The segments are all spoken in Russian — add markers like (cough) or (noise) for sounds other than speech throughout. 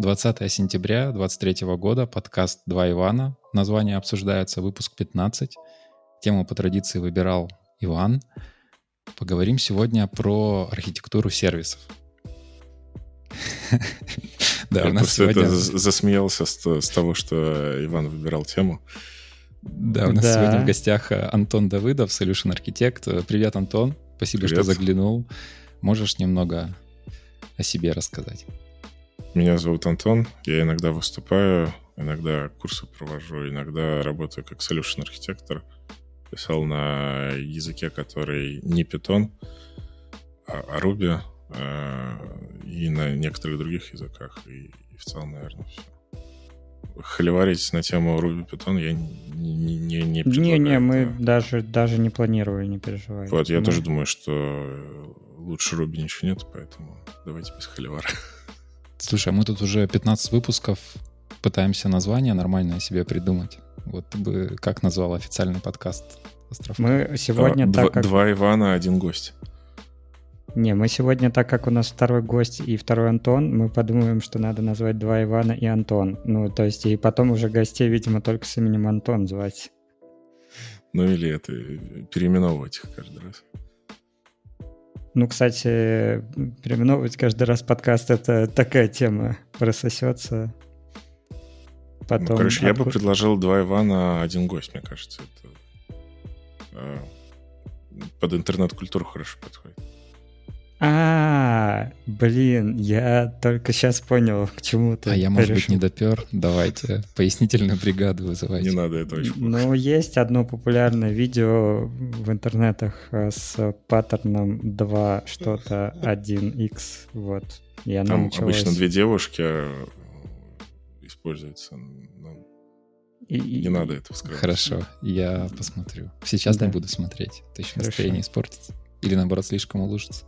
20 сентября 23 года, подкаст «Два Ивана». Название обсуждается, выпуск 15. Тему по традиции выбирал Иван. Поговорим сегодня про архитектуру сервисов. (laughs) Да, у нас сегодня... засмеялся с того, что Иван выбирал тему. Да, у нас сегодня в гостях э, Антон Давыдов, Solution Architect. Привет, Антон. Спасибо, что заглянул. Можешь немного о себе рассказать? Меня зовут Антон. Я иногда выступаю, иногда курсы провожу, иногда работаю как Solution архитектор. Писал на языке, который не Python, а Ruby, э, и на некоторых других языках. И, и в целом, наверное, все холиварить на тему Ruby Python я не, не, не Не, не, мы даже, даже не планировали, не переживай. Вот, я мы... тоже думаю, что лучше Ruby ничего нет, поэтому давайте без холивара. Слушай, а мы тут уже 15 выпусков пытаемся название нормальное себе придумать. Вот ты бы как назвал официальный подкаст Островка? Мы сегодня а, так два, как... Два Ивана, один гость. Не, мы сегодня, так как у нас второй гость и второй Антон, мы подумаем, что надо назвать два Ивана и Антон. Ну, то есть, и потом уже гостей, видимо, только с именем Антон звать. Ну, или это, переименовывать их каждый раз. Ну, кстати, переименовывать каждый раз подкаст — это такая тема, прососется. Потом ну, короче, я бы предложил два Ивана, один гость, мне кажется. Это э, под интернет-культуру хорошо подходит. А, блин, я только сейчас понял, к чему ты. А я, может быть, не допер. Давайте пояснительную бригаду вызывайте. Не надо это очень плохо. Ну, есть одно популярное видео в интернетах э, с паттерном 2 что-то 1x, вот. И оно Там началось... обычно две девушки э, используются. Но и, не надо это вскрывать. Хорошо, я посмотрю. Сейчас да. не буду смотреть. Это еще Хорошо. настроение испортится. Или, наоборот, слишком улучшится.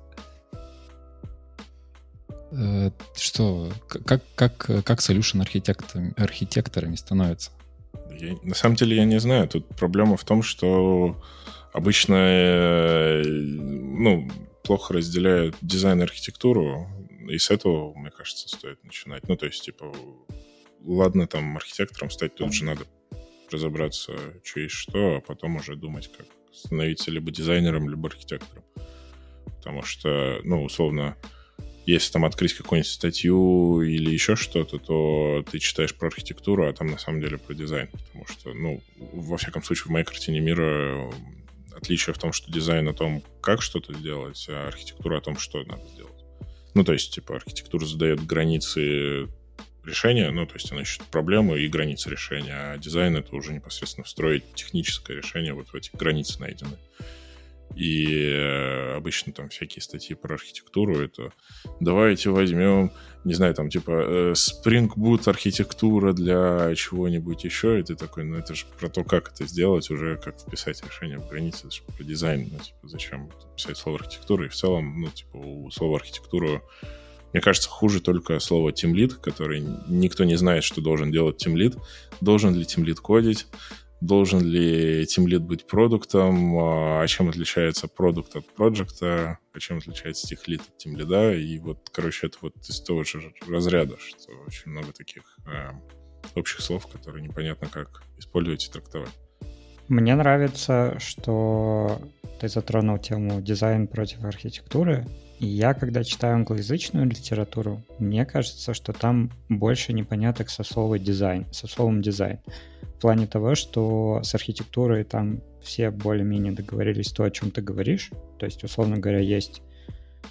Э, что, как, как, как solution архитекторами, архитекторами становятся? Я, на самом деле я не знаю. Тут проблема в том, что обычно ну, плохо разделяют дизайн и архитектуру, и с этого, мне кажется, стоит начинать. Ну, то есть, типа, ладно, там, архитектором стать, тут же надо разобраться, что есть что, а потом уже думать, как становиться либо дизайнером, либо архитектором. Потому что, ну, условно, если там открыть какую-нибудь статью или еще что-то, то ты читаешь про архитектуру, а там на самом деле про дизайн. Потому что, ну, во всяком случае, в моей картине мира отличие в том, что дизайн о том, как что-то сделать, а архитектура о том, что надо сделать. Ну, то есть, типа, архитектура задает границы решения, ну, то есть она ищет проблему и границы решения, а дизайн — это уже непосредственно встроить техническое решение вот в эти границы найдены. И э, обычно там всякие статьи про архитектуру это давайте возьмем, не знаю, там типа э, Spring Boot архитектура для чего-нибудь еще, и ты такой, ну это же про то, как это сделать, уже как вписать решение в границы, это же про дизайн, ну типа зачем писать слово архитектура, и в целом, ну типа у слова архитектура мне кажется, хуже только слово тимлит, который никто не знает, что должен делать тимлит. Должен ли тимлит кодить? Должен ли Team Lead быть продуктом, а чем отличается продукт от проекта, а чем отличается Team Lead от Team Lead, и вот, короче, это вот из того же разряда, что очень много таких э, общих слов, которые непонятно как использовать и трактовать. Мне нравится, что ты затронул тему дизайн против архитектуры, и я, когда читаю англоязычную литературу, мне кажется, что там больше непоняток со словом дизайн, со словом дизайн плане того, что с архитектурой там все более-менее договорились то, о чем ты говоришь. То есть, условно говоря, есть...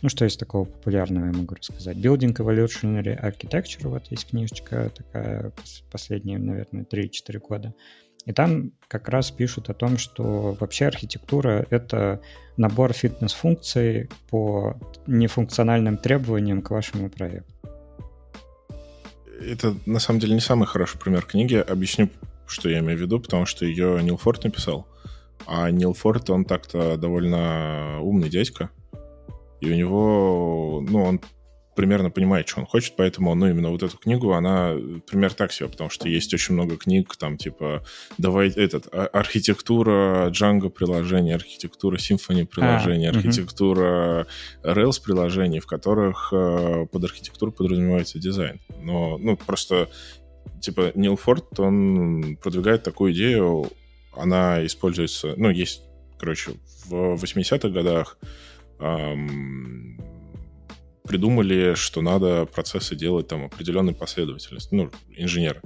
Ну, что есть такого популярного, я могу рассказать. Building Evolutionary Architecture, вот есть книжечка такая, последние, наверное, 3-4 года. И там как раз пишут о том, что вообще архитектура — это набор фитнес-функций по нефункциональным требованиям к вашему проекту. Это, на самом деле, не самый хороший пример книги. Объясню, что я имею в виду, потому что ее Нил Форд написал. А Нил Форд, он так-то довольно умный дядька. И у него, ну, он примерно понимает, что он хочет, поэтому, ну, именно вот эту книгу, она пример так себе, потому что есть очень много книг, там, типа, давай, этот, архитектура Django приложения, архитектура Symfony приложения, а, архитектура угу. Rails приложений, в которых э, под архитектуру подразумевается дизайн. Но, ну, просто, типа, Нил Форд, он продвигает такую идею, она используется, ну, есть, короче, в 80-х годах эм, придумали, что надо процессы делать там определенной последовательности, ну, инженеры.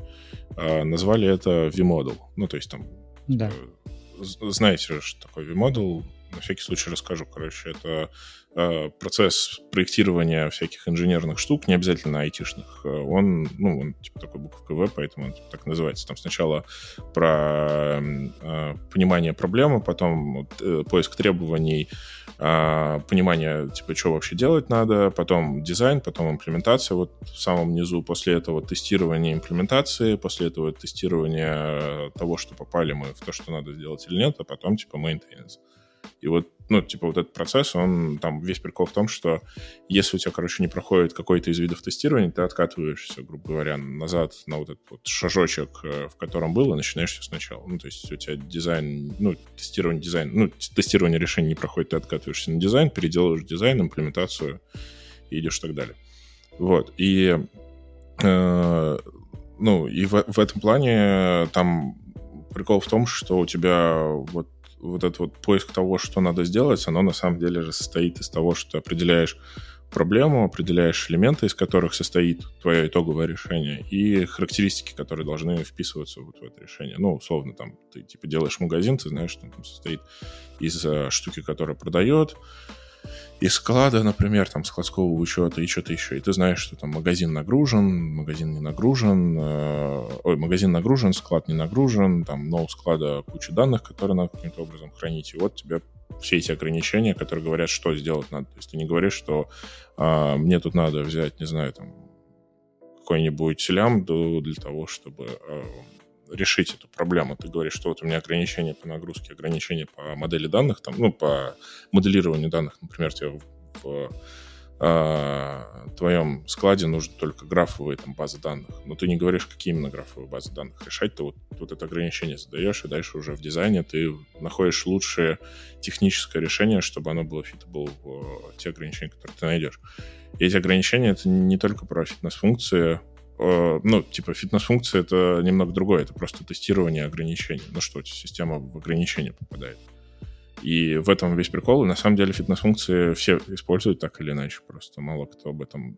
Э, назвали это V-Model. Ну, то есть там... Да. Э, знаете, что такое V-Model? На всякий случай расскажу. Короче, это э, процесс проектирования всяких инженерных штук, не обязательно айтишных. Э, он, ну, он типа такой буковка В, поэтому он типа, так называется. Там сначала про э, понимание проблемы, потом э, поиск требований, а, понимание, типа, что вообще делать надо, потом дизайн, потом имплементация, вот в самом низу, после этого тестирование имплементации, после этого тестирование того, что попали мы в то, что надо сделать или нет, а потом, типа, maintenance. И вот ну, типа, вот этот процесс, он там весь прикол в том, что если у тебя, короче, не проходит какой-то из видов тестирования, ты откатываешься, грубо говоря, назад на вот этот вот шажочек, э, в котором было, и начинаешь все сначала. Ну, то есть у тебя дизайн, ну, тестирование дизайн, ну, тестирование решений не проходит, ты откатываешься на дизайн, переделываешь дизайн, имплементацию и идешь так далее. Вот. И, э, ну, и в, в этом плане там прикол в том, что у тебя вот вот этот вот поиск того, что надо сделать, оно на самом деле же состоит из того, что ты определяешь проблему, определяешь элементы, из которых состоит твое итоговое решение, и характеристики, которые должны вписываться вот в это решение. Ну, условно, там, ты типа делаешь магазин, ты знаешь, что он там состоит из uh, штуки, которая продает, из склада, например, там, складского учета и что-то еще. И ты знаешь, что там магазин нагружен, магазин не нагружен, э, ой, магазин нагружен, склад не нагружен, там, но у склада куча данных, которые надо каким-то образом хранить. И вот тебе все эти ограничения, которые говорят, что сделать надо. То есть ты не говоришь, что э, мне тут надо взять, не знаю, там, какой-нибудь лямбду для того, чтобы э, решить эту проблему. Ты говоришь, что вот у меня ограничения по нагрузке, ограничения по модели данных, там, ну, по моделированию данных, например, тебе в, в а, твоем складе нужно только графовые там, базы данных, но ты не говоришь, какие именно графовые базы данных решать, ты вот, вот это ограничение задаешь, и дальше уже в дизайне ты находишь лучшее техническое решение, чтобы оно было fittable в те ограничения, которые ты найдешь. И эти ограничения — это не только про фитнес-функции, Э, ну, типа, фитнес-функция — это немного другое, это просто тестирование ограничений. Ну что, система в ограничения попадает. И в этом весь прикол. И на самом деле фитнес-функции все используют так или иначе, просто мало кто об этом...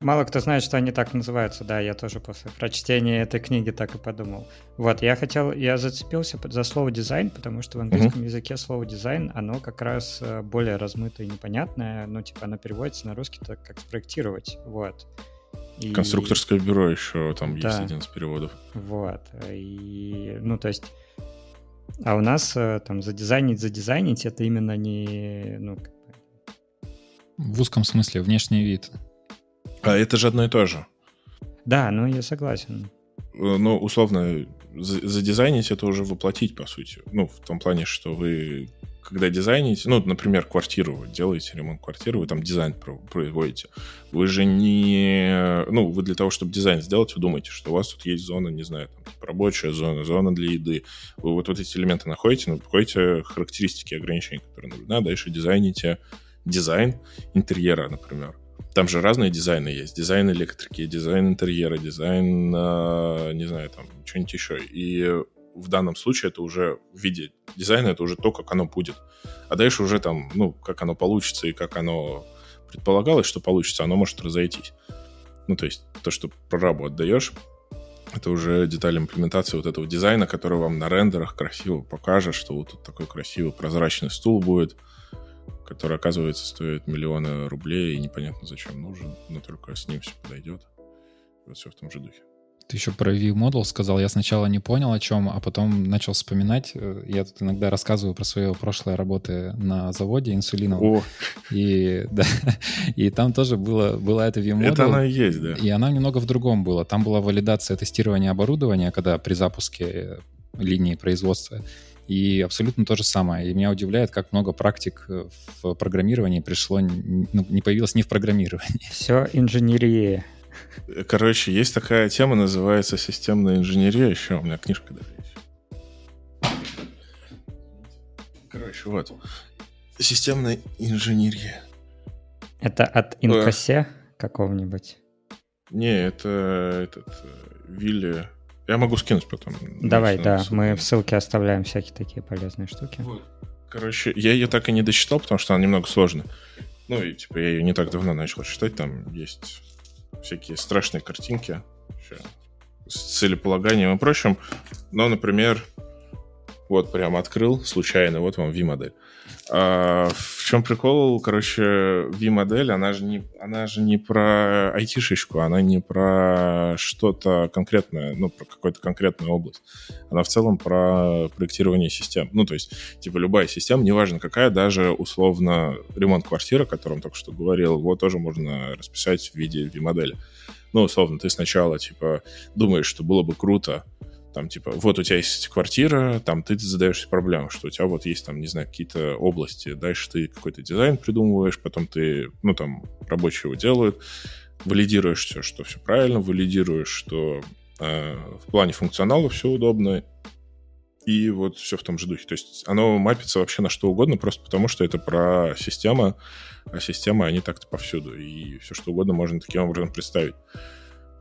Мало кто знает, что они так называются, да, я тоже после прочтения этой книги так и подумал. Вот, я хотел, я зацепился за слово дизайн, потому что в английском uh-huh. языке слово дизайн, оно как раз э, более размытое и непонятное, ну, типа, оно переводится на русский так, как спроектировать, вот. И... Конструкторское бюро еще там да. есть один из переводов. Вот. И, ну, то есть, а у нас э, там задизайнить, задизайнить, это именно не, ну, как В узком смысле, внешний вид. А это же одно и то же. Да, ну, я согласен. Э, ну, условно, задизайнить это уже воплотить, по сути. Ну, в том плане, что вы когда дизайните, ну, например, квартиру вы делаете, ремонт квартиры, вы там дизайн производите, вы же не... Ну, вы для того, чтобы дизайн сделать, вы думаете, что у вас тут есть зона, не знаю, там, рабочая зона, зона для еды. Вы вот, вот эти элементы находите, находите характеристики, ограничения, которые нужны, а дальше дизайните дизайн интерьера, например. Там же разные дизайны есть. Дизайн электрики, дизайн интерьера, дизайн, э, не знаю, там, что-нибудь еще. И в данном случае это уже в виде дизайна, это уже то, как оно будет. А дальше уже там, ну, как оно получится и как оно предполагалось, что получится, оно может разойтись. Ну, то есть то, что прорабу отдаешь, это уже деталь имплементации вот этого дизайна, который вам на рендерах красиво покажет, что вот тут такой красивый прозрачный стул будет, который, оказывается, стоит миллионы рублей и непонятно зачем нужен, но только с ним все подойдет. Вот все в том же духе. Ты еще про View Model сказал. Я сначала не понял, о чем, а потом начал вспоминать. Э, я тут иногда рассказываю про свои прошлые работы на заводе инсулиновом. О. И, да, и там тоже было, была эта View Model. Это она и есть, да. И она немного в другом была. Там была валидация тестирования оборудования, когда при запуске линии производства и абсолютно то же самое. И меня удивляет, как много практик э, в программировании пришло, ну, не появилось не в программировании. Все инженерия. Короче, есть такая тема, называется системная инженерия. Еще у меня книжка даже есть. Короче, вот. Системная инженерия. Это от инкосе какого-нибудь? Не, это этот э, Вилли. Я могу скинуть потом. Давай, да, ссылку. мы в ссылке оставляем всякие такие полезные штуки. Вот. Короче, я ее так и не дочитал, потому что она немного сложная. Ну и типа я ее не так давно начал читать, там есть всякие страшные картинки с целеполаганием и прочим. Но, например, вот прям открыл случайно, вот вам V-модель. А, в чем прикол? Короче, V-модель, она же не, она же не про айтишечку, она не про что-то конкретное, ну, про какую-то конкретную область. Она в целом про проектирование систем. Ну, то есть, типа, любая система, неважно какая, даже условно ремонт квартиры, о котором только что говорил, его тоже можно расписать в виде V-модели. Ну, условно, ты сначала, типа, думаешь, что было бы круто там, типа, вот у тебя есть квартира, там ты задаешься проблему, что у тебя вот есть там, не знаю, какие-то области, дальше ты какой-то дизайн придумываешь, потом ты, ну, там, рабочие его делают, валидируешь все, что все правильно, валидируешь, что э, в плане функционала все удобно, и вот все в том же духе. То есть оно мапится вообще на что угодно, просто потому что это про систему, а системы, они так-то повсюду, и все что угодно можно таким образом представить.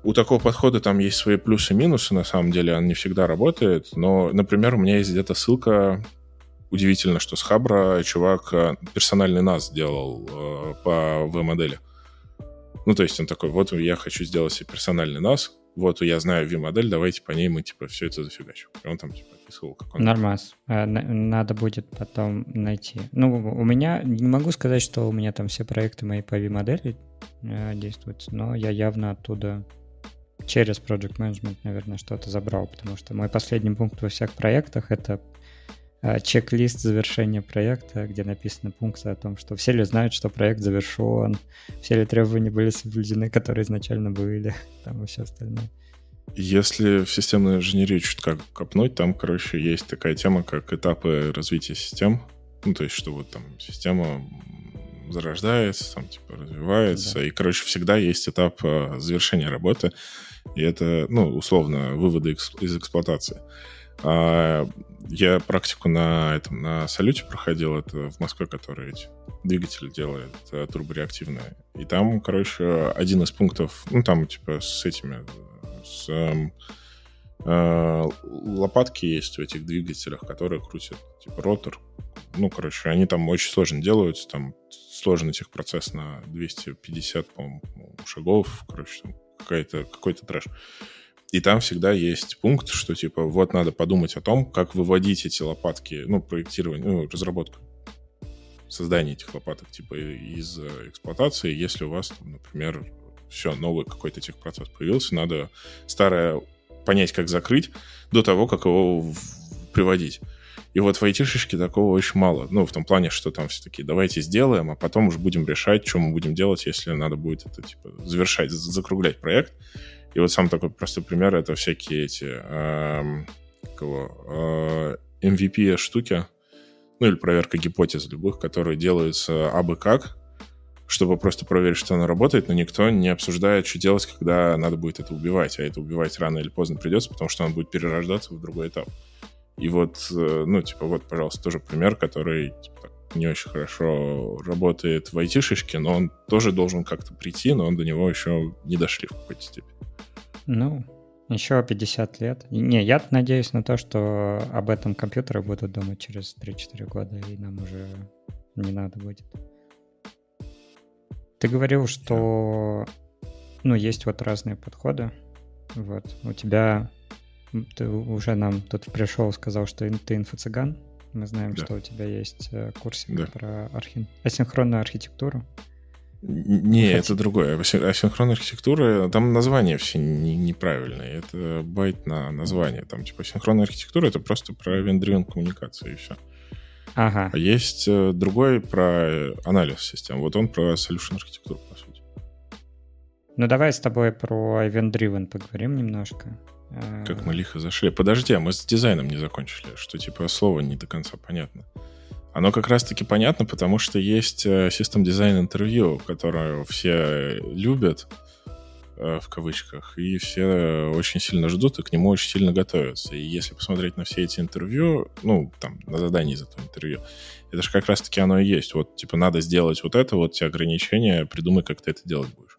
У такого подхода там есть свои плюсы и минусы, на самом деле, он не всегда работает, но, например, у меня есть где-то ссылка, удивительно, что с Хабра чувак э, персональный нас сделал э, по V-модели. Ну, то есть он такой, вот я хочу сделать себе персональный нас, вот я знаю V-модель, давайте по ней мы, типа, все это зафигачим. И он там, типа, описывал, как он... Нормас. Э, надо будет потом найти. Ну, у меня, не могу сказать, что у меня там все проекты мои по V-модели действуют, но я явно оттуда через Project Management, наверное, что-то забрал, потому что мой последний пункт во всех проектах — это э, чек-лист завершения проекта, где написаны пункты о том, что все ли знают, что проект завершен, все ли требования были соблюдены, которые изначально были, (laughs) там и все остальное. Если в системной инженерии чуть как копнуть, там, короче, есть такая тема, как этапы развития систем. Ну, то есть, что вот там система зарождается, там, типа, развивается, да. и, короче, всегда есть этап э, завершения работы. И это, ну, условно, выводы из эксплуатации. А я практику на этом, на салюте проходил, это в Москве, который эти двигатели делает турбореактивные. И там, короче, один из пунктов, ну, там, типа, с этими, с э, лопатки есть в этих двигателях, которые крутят, типа, ротор. Ну, короче, они там очень сложно делаются, там сложный техпроцесс на 250, по-моему, шагов, короче, там какой-то какой трэш. И там всегда есть пункт, что типа вот надо подумать о том, как выводить эти лопатки, ну, проектирование, ну, разработку, создание этих лопаток типа из эксплуатации, если у вас, например, все, новый какой-то техпроцесс появился, надо старое понять, как закрыть до того, как его приводить. И вот в айтишечке такого очень мало. Ну, в том плане, что там все таки давайте сделаем, а потом уже будем решать, что мы будем делать, если надо будет это, типа, завершать, закруглять проект. И вот сам такой простой пример — это всякие эти э, кого, э, MVP штуки, ну или проверка гипотез любых, которые делаются абы как, чтобы просто проверить, что она работает, но никто не обсуждает, что делать, когда надо будет это убивать. А это убивать рано или поздно придется, потому что он будет перерождаться в другой этап. И вот, э, ну, типа, вот, пожалуйста, тоже пример, который типа, не очень хорошо работает в айтишечке, но он тоже должен как-то прийти, но он до него еще не дошли в какой-то степени. Ну, еще 50 лет. Не, я надеюсь на то, что об этом компьютеры будут думать через 3-4 года, и нам уже не надо будет. Ты говорил, что ну, есть вот разные подходы. Вот. У тебя ты уже нам тут пришел, сказал, что ты инфо-цыган. Мы знаем, да. что у тебя есть э, курсик да. про архи... асинхронную архитектуру. Не, это другое. Асинхронная архитектура, там название все не, неправильное. Это байт на название. Там типа асинхронная архитектура это просто про event-driven коммуникацию и все. Ага. А есть э, другой про анализ систем. Вот он про solution архитектуру, по сути. Ну давай с тобой про event-driven поговорим немножко. Как мы лихо зашли. Подожди, а мы с дизайном не закончили, что типа слово не до конца понятно. Оно как раз-таки понятно, потому что есть систем дизайн интервью, которое все любят, Э, в кавычках, и все очень сильно ждут и к нему очень сильно готовятся. И если посмотреть на все эти интервью, ну, там, на задании за то интервью, это же как раз-таки оно и есть. Вот, типа, надо сделать вот это, вот те ограничения, придумай, как ты это делать будешь.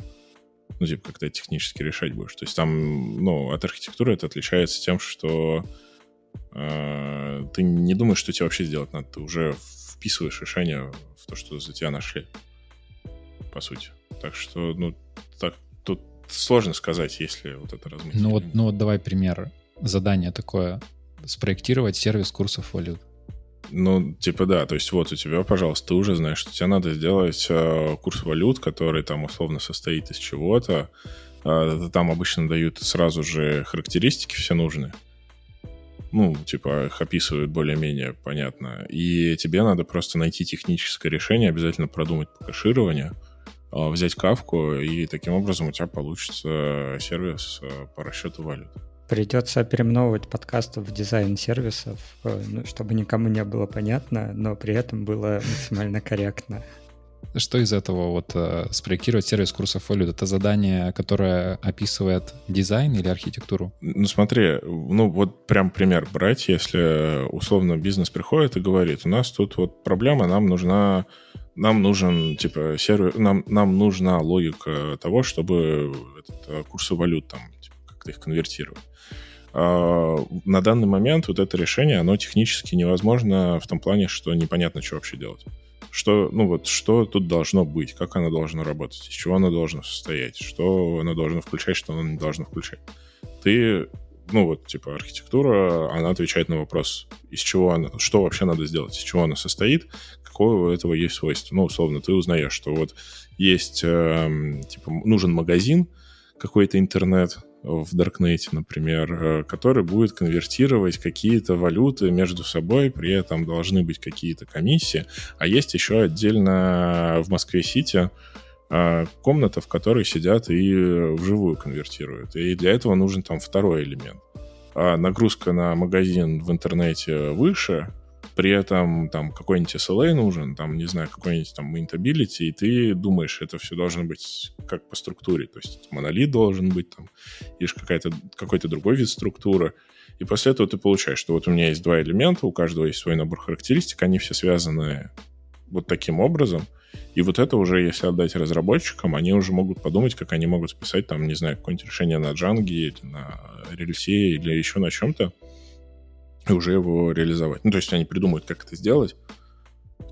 Ну, типа, как ты это технически решать будешь. То есть там, ну, от архитектуры это отличается тем, что э, ты не думаешь, что тебе вообще сделать надо. Ты уже вписываешь решение в то, что за тебя нашли, по сути. Так что, ну, так сложно сказать, если вот это размыть. Ну вот, ну вот давай пример. Задание такое. Спроектировать сервис курсов валют. Ну, типа да, то есть вот у тебя, пожалуйста, ты уже знаешь, что тебе надо сделать э, курс валют, который там условно состоит из чего-то. Э, там обычно дают сразу же характеристики все нужные. Ну, типа их описывают более-менее понятно. И тебе надо просто найти техническое решение, обязательно продумать по а, взять кавку, и таким образом у тебя получится сервис э, по расчету валют. Придется переименовывать подкаст в дизайн сервисов, э, ну, чтобы никому не было понятно, но при этом было максимально корректно. Что из этого вот э, спроектировать сервис курсов валют? Это задание, которое описывает дизайн или архитектуру? Ну смотри, ну вот прям пример брать, если условно бизнес приходит и говорит, у нас тут вот проблема, нам нужна нам нужен, типа, сервер, нам, нам нужна логика того, чтобы этот, э, курсы валют там как-то их конвертировать. А, на данный момент вот это решение, оно технически невозможно в том плане, что непонятно, что вообще делать. Что, ну вот, что тут должно быть, как оно должно работать, из чего оно должно состоять, что оно должно включать, что оно не должно включать. Ты ну вот, типа, архитектура, она отвечает на вопрос, из чего она, что вообще надо сделать, из чего она состоит, какое у этого есть свойство. Ну, условно, ты узнаешь, что вот есть, э, типа, нужен магазин, какой-то интернет в Даркнете, например, э, который будет конвертировать какие-то валюты между собой, при этом должны быть какие-то комиссии, а есть еще отдельно в Москве-Сити э, комната, в которой сидят и вживую конвертируют. И для этого нужен там второй элемент. А нагрузка на магазин в интернете выше, при этом там какой-нибудь SLA нужен, там, не знаю, какой-нибудь там maintainability, и ты думаешь, это все должно быть как по структуре, то есть монолит должен быть там, или какая-то, какой-то другой вид структуры, и после этого ты получаешь, что вот у меня есть два элемента, у каждого есть свой набор характеристик, они все связаны вот таким образом, и вот это уже, если отдать разработчикам, они уже могут подумать, как они могут списать, там, не знаю, какое-нибудь решение на Django или на рельсе или еще на чем-то, и уже его реализовать. Ну, то есть они придумают, как это сделать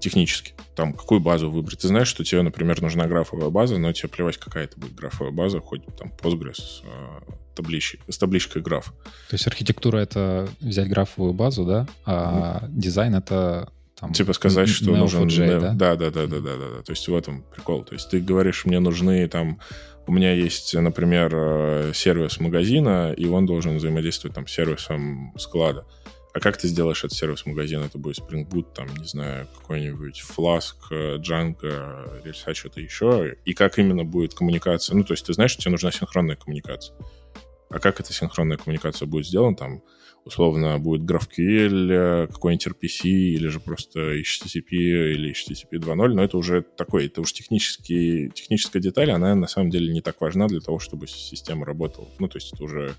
технически. Там, какую базу выбрать. Ты знаешь, что тебе, например, нужна графовая база, но тебе плевать, какая это будет графовая база, хоть там Postgres с, э, табличкой, с табличкой граф. То есть архитектура — это взять графовую базу, да? А mm. дизайн — это там, типа сказать, что нужен... Да? да, да, да, да, да, да, да. То есть в этом прикол. То есть ты говоришь, мне нужны там... У меня есть, например, э, сервис магазина, и он должен взаимодействовать там с сервисом склада. А как ты сделаешь этот сервис-магазин? Это будет Spring Boot, там, не знаю, какой-нибудь Flask, Django, Рельса, что-то еще. И как именно будет коммуникация? Ну, то есть ты знаешь, что тебе нужна синхронная коммуникация. А как эта синхронная коммуникация будет сделана? Там, условно, будет GraphQL, какой-нибудь RPC, или же просто HTTP или HTTP 2.0, но это уже такой, это уже технический, техническая деталь, она на самом деле не так важна для того, чтобы система работала. Ну, то есть это уже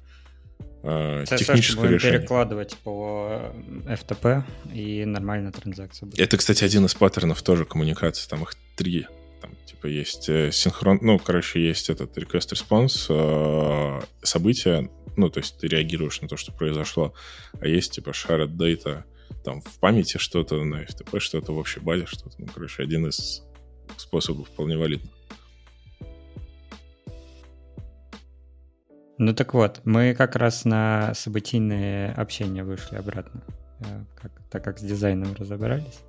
э, техническое будем решение. перекладывать по FTP, и нормально транзакция будет. Это, кстати, один из паттернов тоже коммуникации, там их три. Там, типа, есть э, синхрон... Ну, короче, есть этот request-response, э, события, ну, то есть ты реагируешь на то, что произошло, а есть, типа, shared data, там, в памяти что-то, на FTP что-то, в общей базе что-то. Ну, короче, один из способов вполне валидный. Ну так вот, мы как раз на событийное общение вышли обратно, э, как, так как с дизайном разобрались.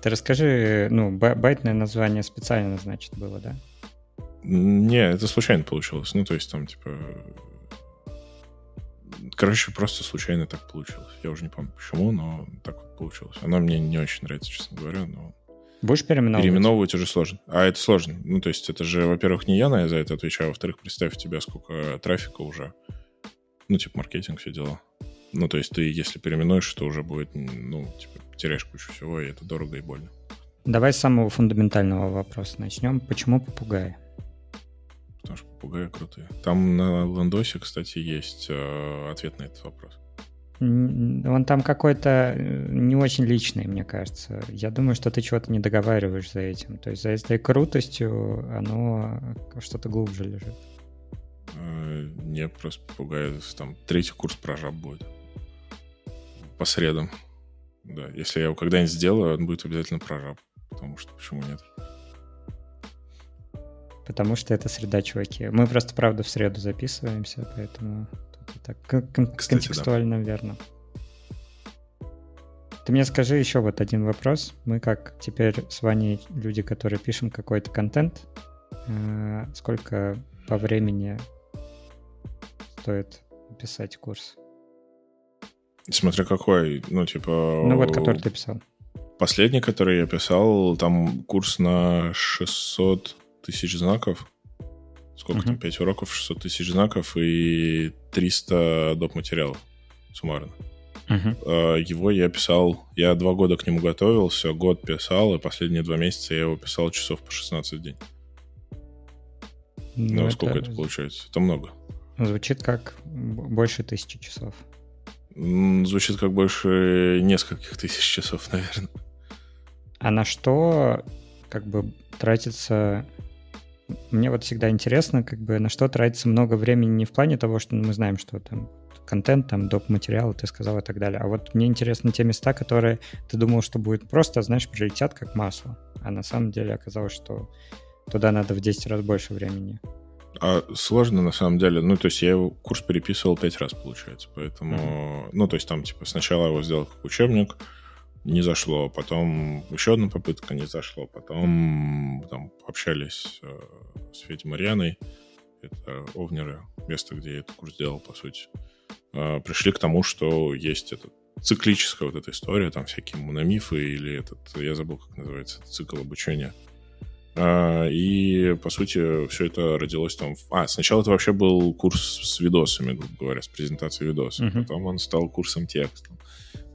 Ты расскажи, ну, байтное название специально, значит, было, да? Не, это случайно получилось. Ну, то есть там, типа... Короче, просто случайно так получилось. Я уже не помню почему, но так вот получилось. Оно мне не очень нравится, честно говоря, но Будешь переименовывать? Переименовывать уже сложно. А это сложно. Ну, то есть это же, во-первых, не я на за это отвечаю, а во-вторых, представь, у тебя сколько трафика уже. Ну, типа маркетинг, все дела. Ну, то есть ты, если переименуешь, то уже будет, ну, типа, теряешь кучу всего, и это дорого и больно. Давай с самого фундаментального вопроса начнем. Почему попугаи? Потому что попугаи крутые. Там на Ландосе, кстати, есть э, ответ на этот вопрос. Он там какой-то э, не очень личный, мне кажется. Я думаю, что ты чего-то не договариваешь за этим. То есть за этой крутостью оно что-то глубже лежит. Э, не, просто попугай. Там третий курс про жаб будет. По средам. Да, если я его когда-нибудь сделаю, он будет обязательно про жаб. Потому что почему нет? Потому что это среда, чуваки. Мы просто, правда, в среду записываемся, поэтому так кон- Кстати, контекстуально да. верно. Ты мне скажи еще вот один вопрос. Мы как теперь с Ваней люди, которые пишем какой-то контент, э, сколько по времени стоит писать курс? Смотря какой, ну типа... Ну вот, который ты писал. Последний, который я писал, там курс на 600 тысяч знаков сколько uh-huh. там, 5 уроков, 600 тысяч знаков и 300 доп. материалов суммарно. Uh-huh. Его я писал, я два года к нему готовился, год писал, и последние два месяца я его писал часов по 16 в день. Ну, ну сколько это получается? Это много. Звучит как больше тысячи часов. Звучит как больше нескольких тысяч часов, (laughs) наверное. А на что как бы тратится мне вот всегда интересно, как бы на что тратится много времени не в плане того, что мы знаем, что там контент, там, доп. материалы, ты сказал и так далее. А вот мне интересны те места, которые ты думал, что будет просто, знаешь, прилетят как масло. А на самом деле оказалось, что туда надо в 10 раз больше времени. А сложно на самом деле. Ну, то есть я его курс переписывал 5 раз, получается. Поэтому, mm-hmm. ну, то есть там, типа, сначала его сделал как учебник, не зашло, потом еще одна попытка не зашло, потом там общались э, с Федей Марьяной, это Овнеры, место, где я этот курс делал, по сути. Э, пришли к тому, что есть эта циклическая вот эта история, там всякие мономифы или этот, я забыл, как называется, цикл обучения. Uh, и, по сути, все это родилось там... А, сначала это вообще был курс с видосами, грубо говоря, с презентацией видосов. Uh-huh. Потом он стал курсом текстом.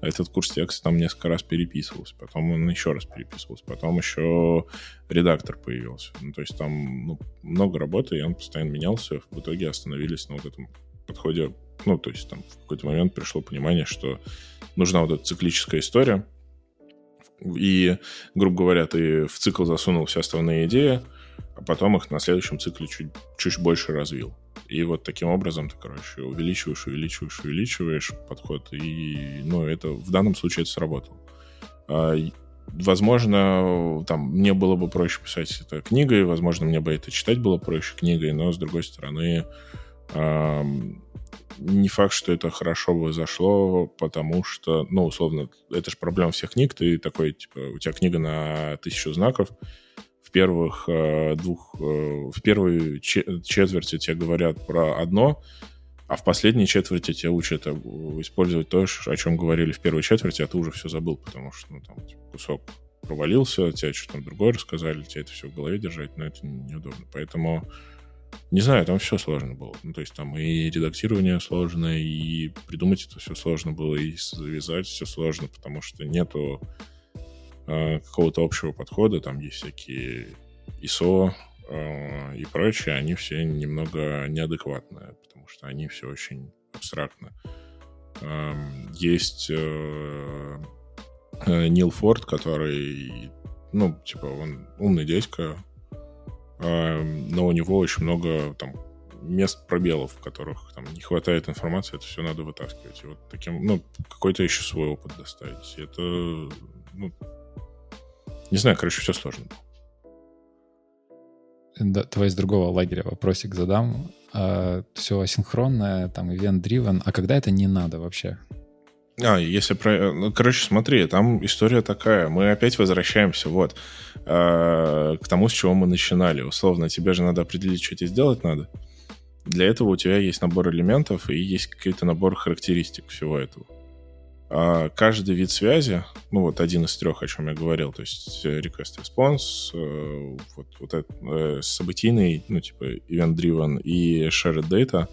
Этот курс текста там несколько раз переписывался, потом он еще раз переписывался, потом еще редактор появился. Ну, то есть там ну, много работы, и он постоянно менялся. В итоге остановились на вот этом подходе. Ну, то есть там в какой-то момент пришло понимание, что нужна вот эта циклическая история. И, грубо говоря, ты в цикл засунул все основные идеи, а потом их на следующем цикле чуть, чуть больше развил. И вот таким образом ты, короче, увеличиваешь, увеличиваешь, увеличиваешь подход. И, ну, это в данном случае это сработало. А, возможно, там мне было бы проще писать это книгой, возможно, мне бы это читать было проще книгой, но, с другой стороны, не факт, что это хорошо бы зашло, потому что, ну, условно, это же проблема всех книг, ты такой, типа, у тебя книга на тысячу знаков, первых э, двух, э, в первой четверти тебе говорят про одно, а в последней четверти тебя учат использовать то, о чем говорили в первой четверти, а ты уже все забыл, потому что ну, там типа, кусок провалился, тебе что-то другое рассказали, тебе это все в голове держать, но это неудобно. Поэтому, не знаю, там все сложно было. Ну, то есть там и редактирование сложно, и придумать это все сложно было, и завязать все сложно, потому что нету Э, какого-то общего подхода, там есть всякие ISO э, и прочее, они все немного неадекватные, потому что они все очень абстрактно. Эм, есть э, Нил Форд, который, ну, типа, он умный дядька, эм, но у него очень много там мест пробелов, в которых там не хватает информации, это все надо вытаскивать. И вот таким, ну, какой-то еще свой опыт доставить. Это, ну, не знаю, короче, все сложно. Да, давай из другого лагеря вопросик задам. А, все асинхронное, там, event-driven. А когда это не надо вообще? А, если про... Ну, короче, смотри, там история такая. Мы опять возвращаемся вот э, к тому, с чего мы начинали. Условно, тебе же надо определить, что тебе сделать надо. Для этого у тебя есть набор элементов и есть какой-то набор характеристик всего этого. А, каждый вид связи, ну вот один из трех, о чем я говорил, то есть э, request response, э, вот, вот это, э, событийный, ну типа event-driven и shared data,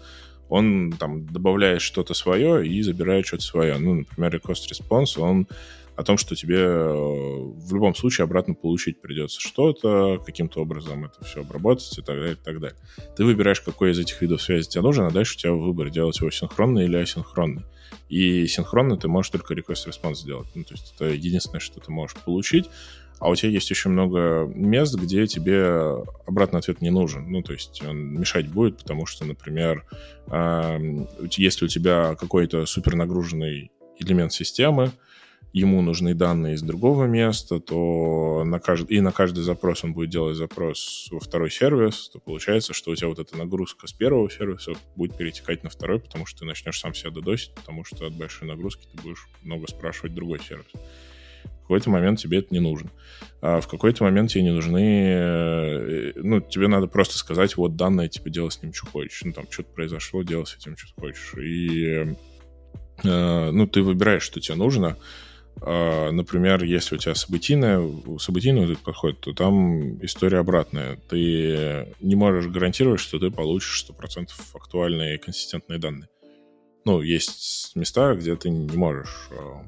он там добавляет что-то свое и забирает что-то свое. Ну, например, request response, он о том, что тебе в любом случае обратно получить придется что-то, каким-то образом это все обработать и так далее, и так далее. Ты выбираешь, какой из этих видов связи тебе нужен, а дальше у тебя выбор, делать его синхронный или асинхронный. И синхронно ты можешь только request response сделать. Ну, то есть это единственное, что ты можешь получить. А у тебя есть еще много мест, где тебе обратный ответ не нужен. Ну, то есть он мешать будет, потому что, например, э, если у тебя какой-то супернагруженный элемент системы, ему нужны данные из другого места, то на каждый, и на каждый запрос он будет делать запрос во второй сервис, то получается, что у тебя вот эта нагрузка с первого сервиса будет перетекать на второй, потому что ты начнешь сам себя додосить, потому что от большой нагрузки ты будешь много спрашивать другой сервис. В какой-то момент тебе это не нужно. А в какой-то момент тебе не нужны... Э, ну, тебе надо просто сказать, вот данные, типа, делай с ним, что хочешь. Ну, там, что-то произошло, делай с этим, что хочешь. И, э, ну, ты выбираешь, что тебе нужно, например, если у тебя событийная, событийный вот этот подход, то там история обратная. Ты не можешь гарантировать, что ты получишь 100% актуальные и консистентные данные. Ну, есть места, где ты не можешь а,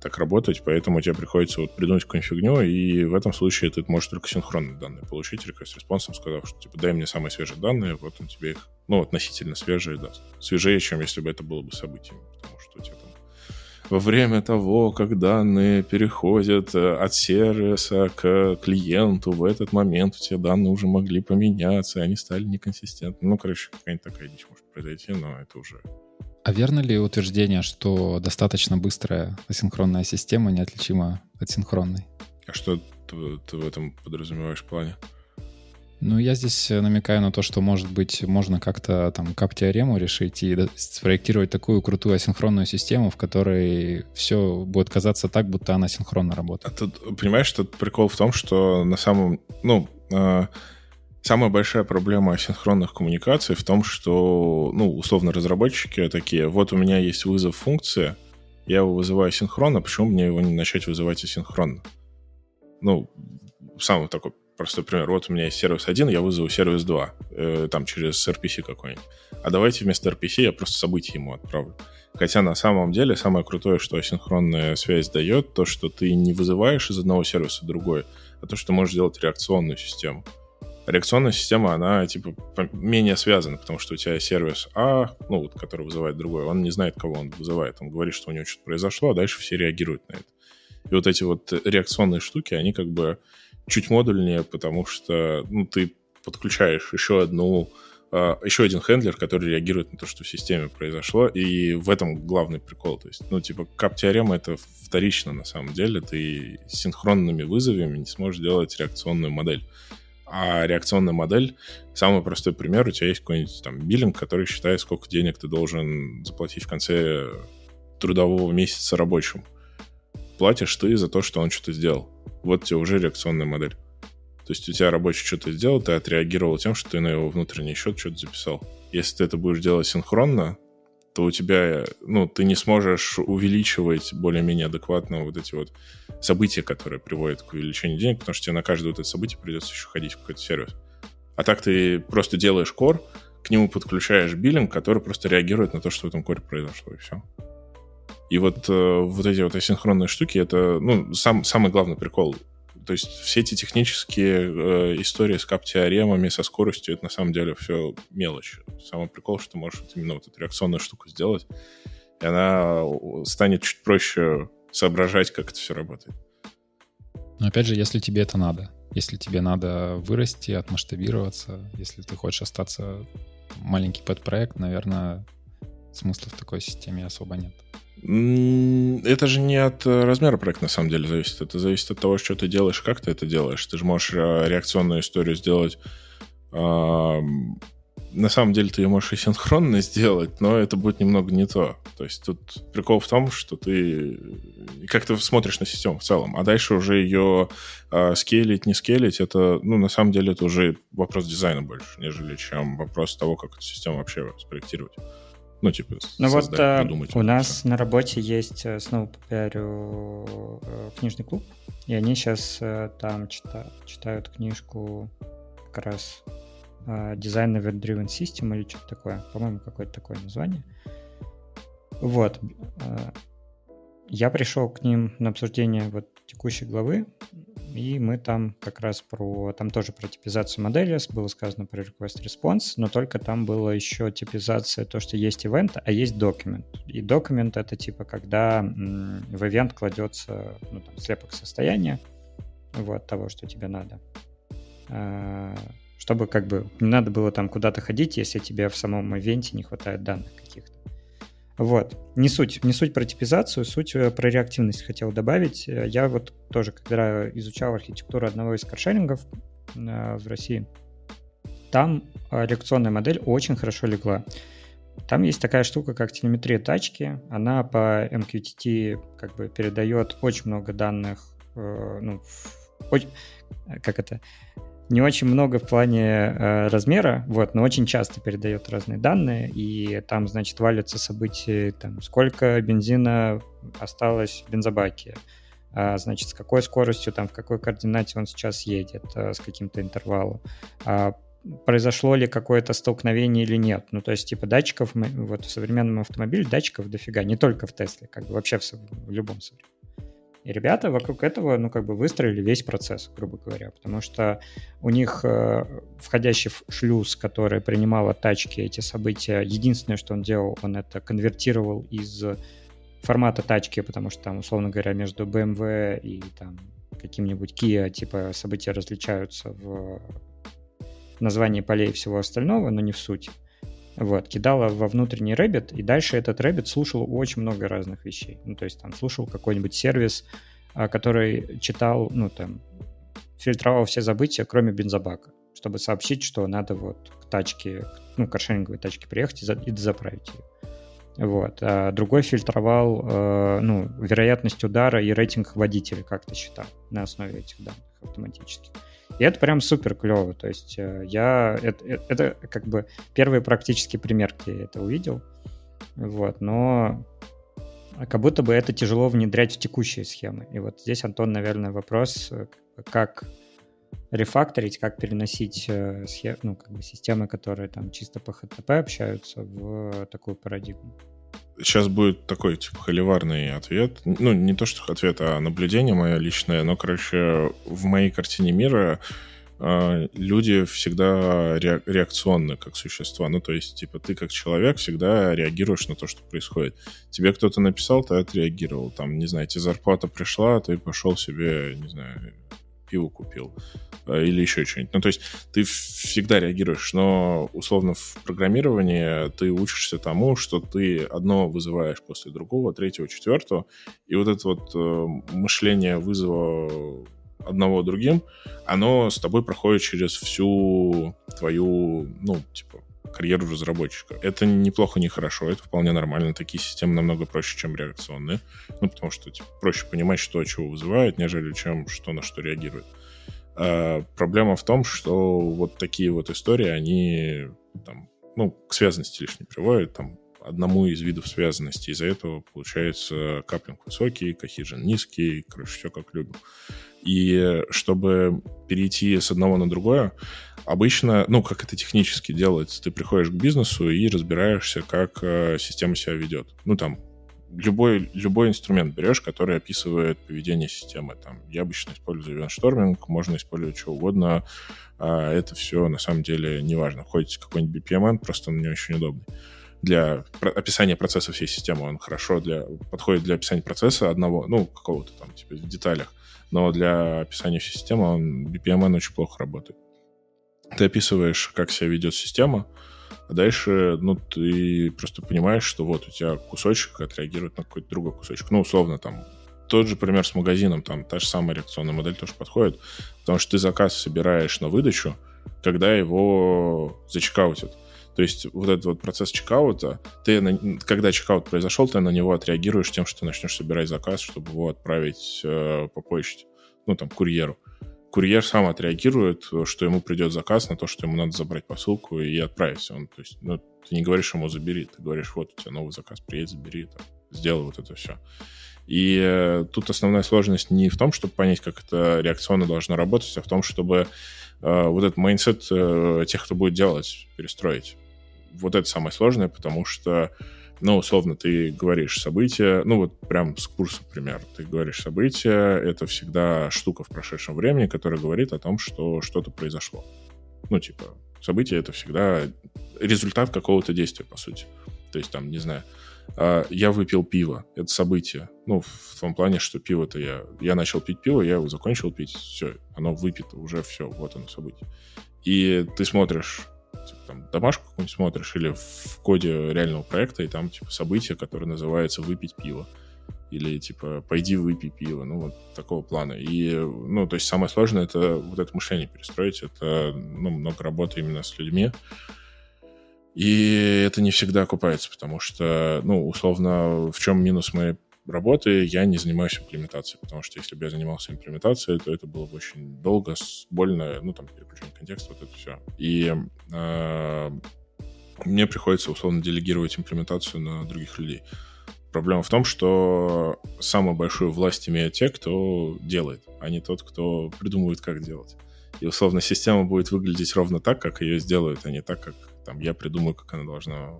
так работать, поэтому тебе приходится вот придумать какую-нибудь фигню, и в этом случае ты можешь только синхронные данные получить, request респонсом сказав, что типа дай мне самые свежие данные, вот он тебе их, ну, относительно свежие даст. Свежее, чем если бы это было бы событием, потому что у тебя во время того, как данные переходят э, от сервиса к клиенту, в этот момент у тебя данные уже могли поменяться, они стали неконсистентны. Ну, короче, какая-нибудь такая дичь может произойти, но это уже... А верно ли утверждение, что достаточно быстрая асинхронная система неотличима от синхронной? А что ты, ты в этом подразумеваешь в плане? Ну, я здесь э, намекаю на то, что, может быть, можно как-то там кап-теорему решить и спроектировать такую крутую асинхронную систему, в которой все будет казаться так, будто она синхронно работает. А тут, понимаешь, тут прикол в том, что на самом... Ну, э, самая большая проблема асинхронных коммуникаций в том, что, ну, условно, разработчики такие, вот у меня есть вызов функции, я его вызываю синхронно, почему мне его не начать вызывать асинхронно? Ну, самый такой простой пример. Вот у меня есть сервис 1, я вызову сервис 2, э, там через RPC какой-нибудь. А давайте вместо RPC я просто событие ему отправлю. Хотя на самом деле самое крутое, что асинхронная связь дает, то, что ты не вызываешь из одного сервиса другой, а то, что можешь сделать реакционную систему. Реакционная система, она типа менее связана, потому что у тебя сервис А, ну вот, который вызывает другой, он не знает, кого он вызывает. Он говорит, что у него что-то произошло, а дальше все реагируют на это. И вот эти вот реакционные штуки, они как бы чуть модульнее, потому что ну, ты подключаешь еще одну Uh, еще один хендлер, который реагирует на то, что в системе произошло, и в этом главный прикол. То есть, ну, типа, кап-теорема — это вторично на самом деле. Ты синхронными вызовами не сможешь делать реакционную модель. А реакционная модель, самый простой пример, у тебя есть какой-нибудь там биллинг, который считает, сколько денег ты должен заплатить в конце трудового месяца рабочему. Платишь ты за то, что он что-то сделал вот тебе уже реакционная модель. То есть у тебя рабочий что-то сделал, ты отреагировал тем, что ты на его внутренний счет что-то записал. Если ты это будешь делать синхронно, то у тебя, ну, ты не сможешь увеличивать более-менее адекватно вот эти вот события, которые приводят к увеличению денег, потому что тебе на каждое вот это событие придется еще ходить в какой-то сервис. А так ты просто делаешь кор, к нему подключаешь биллинг, который просто реагирует на то, что в этом коре произошло, и все. И вот, э, вот эти вот асинхронные штуки, это, ну, сам, самый главный прикол. То есть все эти технические э, истории с кап-теоремами, со скоростью, это на самом деле все мелочь. Самый прикол, что ты можешь именно вот эту реакционную штуку сделать, и она станет чуть проще соображать, как это все работает. Но опять же, если тебе это надо, если тебе надо вырасти, отмасштабироваться, если ты хочешь остаться маленький подпроект, наверное, смысла в такой системе особо нет. Это же не от э, размера проекта на самом деле зависит. Это зависит от того, что ты делаешь, как ты это делаешь. Ты же можешь э, реакционную историю сделать. На самом деле ты ее можешь и синхронно сделать, но это будет немного не то. То есть тут прикол в том, что ты как ты смотришь на систему в целом, а дальше уже ее э, скейлить, не скейлить, это, ну, на самом деле, это уже вопрос дизайна больше, нежели чем вопрос того, как эту систему вообще спроектировать. Ну, типа, Ну вот э, у нас все. на работе есть, э, снова попиарю, э, книжный клуб, и они сейчас там чита, читают книжку как раз Design Event Driven System или что-то такое. По-моему, какое-то такое название. Вот. Я пришел к ним на обсуждение вот текущей главы, и мы там как раз про, там тоже про типизацию модели было сказано про request response, но только там была еще типизация, то, что есть event, а есть document. И document это типа, когда в event кладется ну, там, слепок состояния, вот, того, что тебе надо. А, чтобы как бы не надо было там куда-то ходить, если тебе в самом ивенте не хватает данных каких-то. Вот. Не суть, не суть про типизацию, суть э, про реактивность хотел добавить. Э, я вот тоже, когда изучал архитектуру одного из каршерингов э, в России, там реакционная модель очень хорошо легла. Там есть такая штука, как телеметрия тачки. Она по MQTT как бы передает очень много данных, э, ну, очень, как это, не очень много в плане э, размера, вот, но очень часто передает разные данные, и там, значит, валятся события, там, сколько бензина осталось в бензобаке, а, значит, с какой скоростью, там, в какой координате он сейчас едет, а, с каким-то интервалом, а, произошло ли какое-то столкновение или нет. Ну, то есть, типа, датчиков, вот в современном автомобиле датчиков дофига, не только в Тесле, как бы вообще в, в любом современном и ребята вокруг этого, ну, как бы выстроили весь процесс, грубо говоря, потому что у них э, входящий шлюз, который принимал тачки эти события, единственное, что он делал, он это конвертировал из формата тачки, потому что там, условно говоря, между BMW и там каким-нибудь Kia, типа, события различаются в названии полей и всего остального, но не в сути. Вот, кидала во внутренний Rabbit, и дальше этот Rabbit слушал очень много разных вещей. Ну, то есть там слушал какой-нибудь сервис, а, который читал, ну, там, фильтровал все забытия, кроме бензобака, чтобы сообщить, что надо вот к тачке, ну, каршеринговой тачке приехать и, за, заправить ее. Вот. А другой фильтровал, э, ну, вероятность удара и рейтинг водителя как-то считал на основе этих данных автоматически. И это прям супер клево. То есть э, я... Это, э, это как бы первый практический пример, где я это увидел. Вот, но как будто бы это тяжело внедрять в текущие схемы. И вот здесь, Антон, наверное, вопрос, э, как рефакторить, как переносить схем, ну, как бы системы, которые там чисто по HTTP общаются, в такую парадигму. Сейчас будет такой, типа, холиварный ответ. Ну, не то, что ответ, а наблюдение мое личное. Но, короче, в моей картине мира э, люди всегда ре- реакционны как существа. Ну, то есть, типа, ты как человек всегда реагируешь на то, что происходит. Тебе кто-то написал, ты отреагировал. Там, не знаю, тебе зарплата пришла, ты пошел себе, не знаю, пиво купил э, или еще что-нибудь. Ну, то есть ты всегда реагируешь, но условно в программировании ты учишься тому, что ты одно вызываешь после другого, третьего, четвертого, и вот это вот э, мышление вызова одного другим, оно с тобой проходит через всю твою, ну, типа, карьеру разработчика. Это неплохо, не хорошо, это вполне нормально. Такие системы намного проще, чем реакционные. Ну, потому что типа, проще понимать, что чего вызывает, нежели чем что на что реагирует. А, проблема в том, что вот такие вот истории, они там, ну, к связанности не приводят, там, одному из видов связанности. Из-за этого получается каплинг высокий, кохижен низкий, короче, все как любим. И чтобы перейти с одного на другое, обычно, ну, как это технически делается, ты приходишь к бизнесу и разбираешься, как э, система себя ведет. Ну, там, любой, любой инструмент берешь, который описывает поведение системы. Там, я обычно использую event можно использовать что угодно. А это все на самом деле не важно. Хоть какой-нибудь BPMN, просто он не очень удобный. Для описания процесса всей системы он хорошо для, подходит для описания процесса одного, ну, какого-то там, типа, в деталях но для описания системы он, BPMN очень плохо работает. Ты описываешь, как себя ведет система, а дальше, ну, ты просто понимаешь, что вот у тебя кусочек отреагирует на какой-то другой кусочек. Ну, условно, там, тот же пример с магазином, там, та же самая реакционная модель тоже подходит, потому что ты заказ собираешь на выдачу, когда его зачекаутят. То есть вот этот вот процесс чекаута, ты, на, когда чекаут произошел, ты на него отреагируешь тем, что начнешь собирать заказ, чтобы его отправить э, по почте, ну, там, курьеру. курьер сам отреагирует, что ему придет заказ на то, что ему надо забрать посылку и отправить. Он, то есть, ну, ты не говоришь ему забери, ты говоришь, вот у тебя новый заказ, приедь, забери, там, сделай вот это все. И э, тут основная сложность не в том, чтобы понять, как это реакционно должно работать, а в том, чтобы э, вот этот mindset э, тех, кто будет делать, перестроить. Вот это самое сложное, потому что, ну, условно, ты говоришь события, ну, вот прям с курса пример, ты говоришь события, это всегда штука в прошедшем времени, которая говорит о том, что что-то произошло. Ну, типа, событие — это всегда результат какого-то действия, по сути. То есть, там, не знаю, а, я выпил пиво. Это событие. Ну, в том плане, что пиво-то я... Я начал пить пиво, я его закончил пить, все, оно выпито, уже все, вот оно событие. И ты смотришь, там, домашку какую-нибудь смотришь или в коде реального проекта, и там, типа, событие, которое называется «выпить пиво». Или, типа, «пойди выпей пиво». Ну, вот такого плана. И, ну, то есть самое сложное — это вот это мышление перестроить. Это, ну, много работы именно с людьми. И это не всегда окупается, потому что, ну, условно, в чем минус моей работы, я не занимаюсь имплементацией, потому что если бы я занимался имплементацией, то это было бы очень долго, больно, ну, там, переключение контекста, вот это все. И э, мне приходится, условно, делегировать имплементацию на других людей. Проблема в том, что самую большую власть имеют те, кто делает, а не тот, кто придумывает, как делать. И, условно, система будет выглядеть ровно так, как ее сделают, а не так, как там я придумаю, как она должна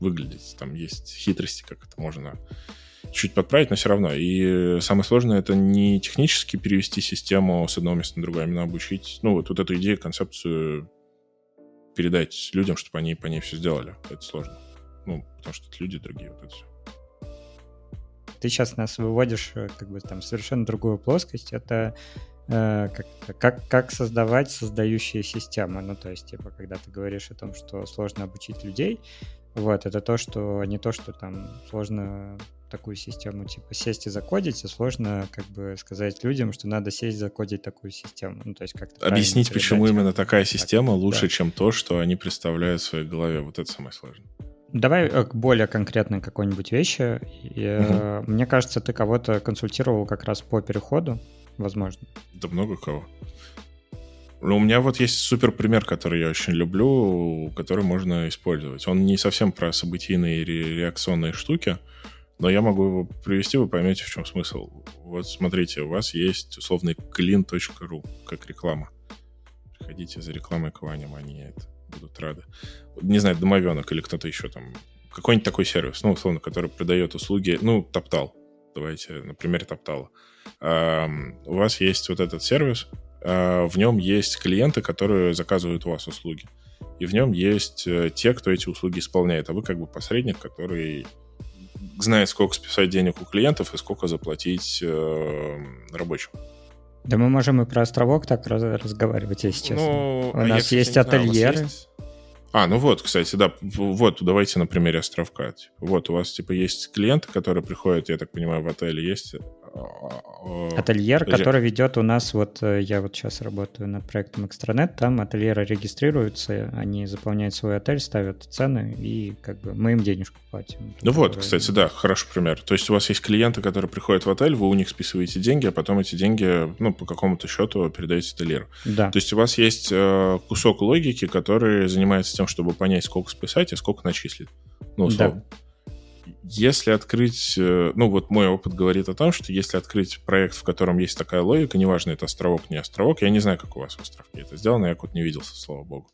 выглядеть. Там есть хитрости, как это можно чуть подправить, но все равно. И самое сложное это не технически перевести систему с одного места на другое, а именно обучить, ну, вот, вот эту идею, концепцию передать людям, чтобы они по ней все сделали. Это сложно. Ну, потому что это люди другие, вот это все. Ты сейчас нас выводишь э, как бы там совершенно другую плоскость. Это Э, как, как, как создавать создающие системы. Ну, то есть, типа, когда ты говоришь о том, что сложно обучить людей, вот, это то, что не то, что там сложно такую систему, типа, сесть и закодить, а сложно, как бы, сказать людям, что надо сесть и закодить такую систему. Ну, то есть, как-то Объяснить, почему именно такая система так, лучше, да. чем то, что они представляют в своей голове. Вот это самое сложное. Давай э, к более конкретной какой-нибудь вещи. И, угу. Мне кажется, ты кого-то консультировал как раз по переходу возможно. Да много кого. Ну, у меня вот есть супер пример, который я очень люблю, который можно использовать. Он не совсем про событийные ре- реакционные штуки, но я могу его привести, вы поймете, в чем смысл. Вот смотрите, у вас есть условный clean.ru, как реклама. Приходите за рекламой к Ваням, они это будут рады. Не знаю, домовенок или кто-то еще там. Какой-нибудь такой сервис, ну, условно, который продает услуги, ну, Топтал. Давайте на примере Топтала у вас есть вот этот сервис, в нем есть клиенты, которые заказывают у вас услуги. И в нем есть э, те, кто эти услуги исполняет. А вы как бы посредник, который знает, сколько списать денег у клиентов и сколько заплатить э, рабочим. Да мы можем и про островок так разговаривать, если честно. Ну, у а нас есть ательеры. Знаю, есть... А, ну вот, кстати, да, вот, давайте на примере островка. Типа, вот, у вас, типа, есть клиенты, которые приходят, я так понимаю, в отель, есть Ательер, который ведет у нас, вот э, я вот сейчас работаю над проектом Экстранет, там ательеры регистрируются, они заполняют свой отель, ставят цены, и как бы мы им денежку платим. Ну вот, кстати, да, хороший пример. То есть у вас есть клиенты, которые приходят в отель, вы у них списываете деньги, а потом эти деньги, ну, по какому-то счету передаете ательеру. Да. То есть у вас есть э, кусок логики, который занимается тем, чтобы понять, сколько списать, а сколько начислить. Ну, условно. Да если открыть, э, ну вот мой опыт говорит о том, что если открыть проект, в котором есть такая логика, неважно, это островок, не островок, я не знаю, как у вас в островке это сделано, я код не видел, слава богу.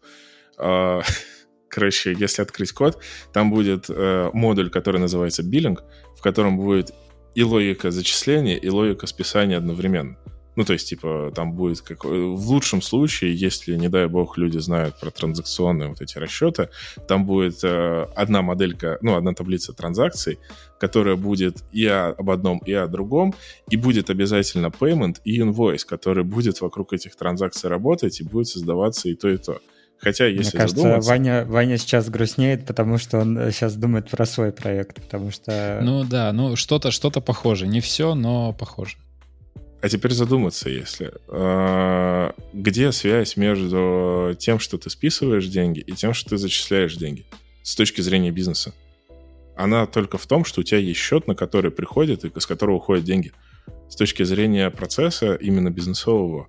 А, (laughs) короче, если открыть код, там будет э, модуль, который называется биллинг, в котором будет и логика зачисления, и логика списания одновременно. Ну, то есть, типа, там будет как... В лучшем случае, если, не дай бог, люди знают про транзакционные вот эти расчеты, там будет э, одна моделька, ну, одна таблица транзакций, которая будет и о, об одном, и о другом, и будет обязательно payment и invoice, который будет вокруг этих транзакций работать, и будет создаваться и то, и то. Хотя, если Мне кажется, задуматься... Ваня, Ваня сейчас грустнеет, потому что он сейчас думает про свой проект, потому что... Ну да, ну что-то что похоже. Не все, но похоже. А теперь задуматься, если э, где связь между тем, что ты списываешь деньги, и тем, что ты зачисляешь деньги с точки зрения бизнеса? Она только в том, что у тебя есть счет, на который приходит и с которого уходят деньги. С точки зрения процесса именно бизнесового,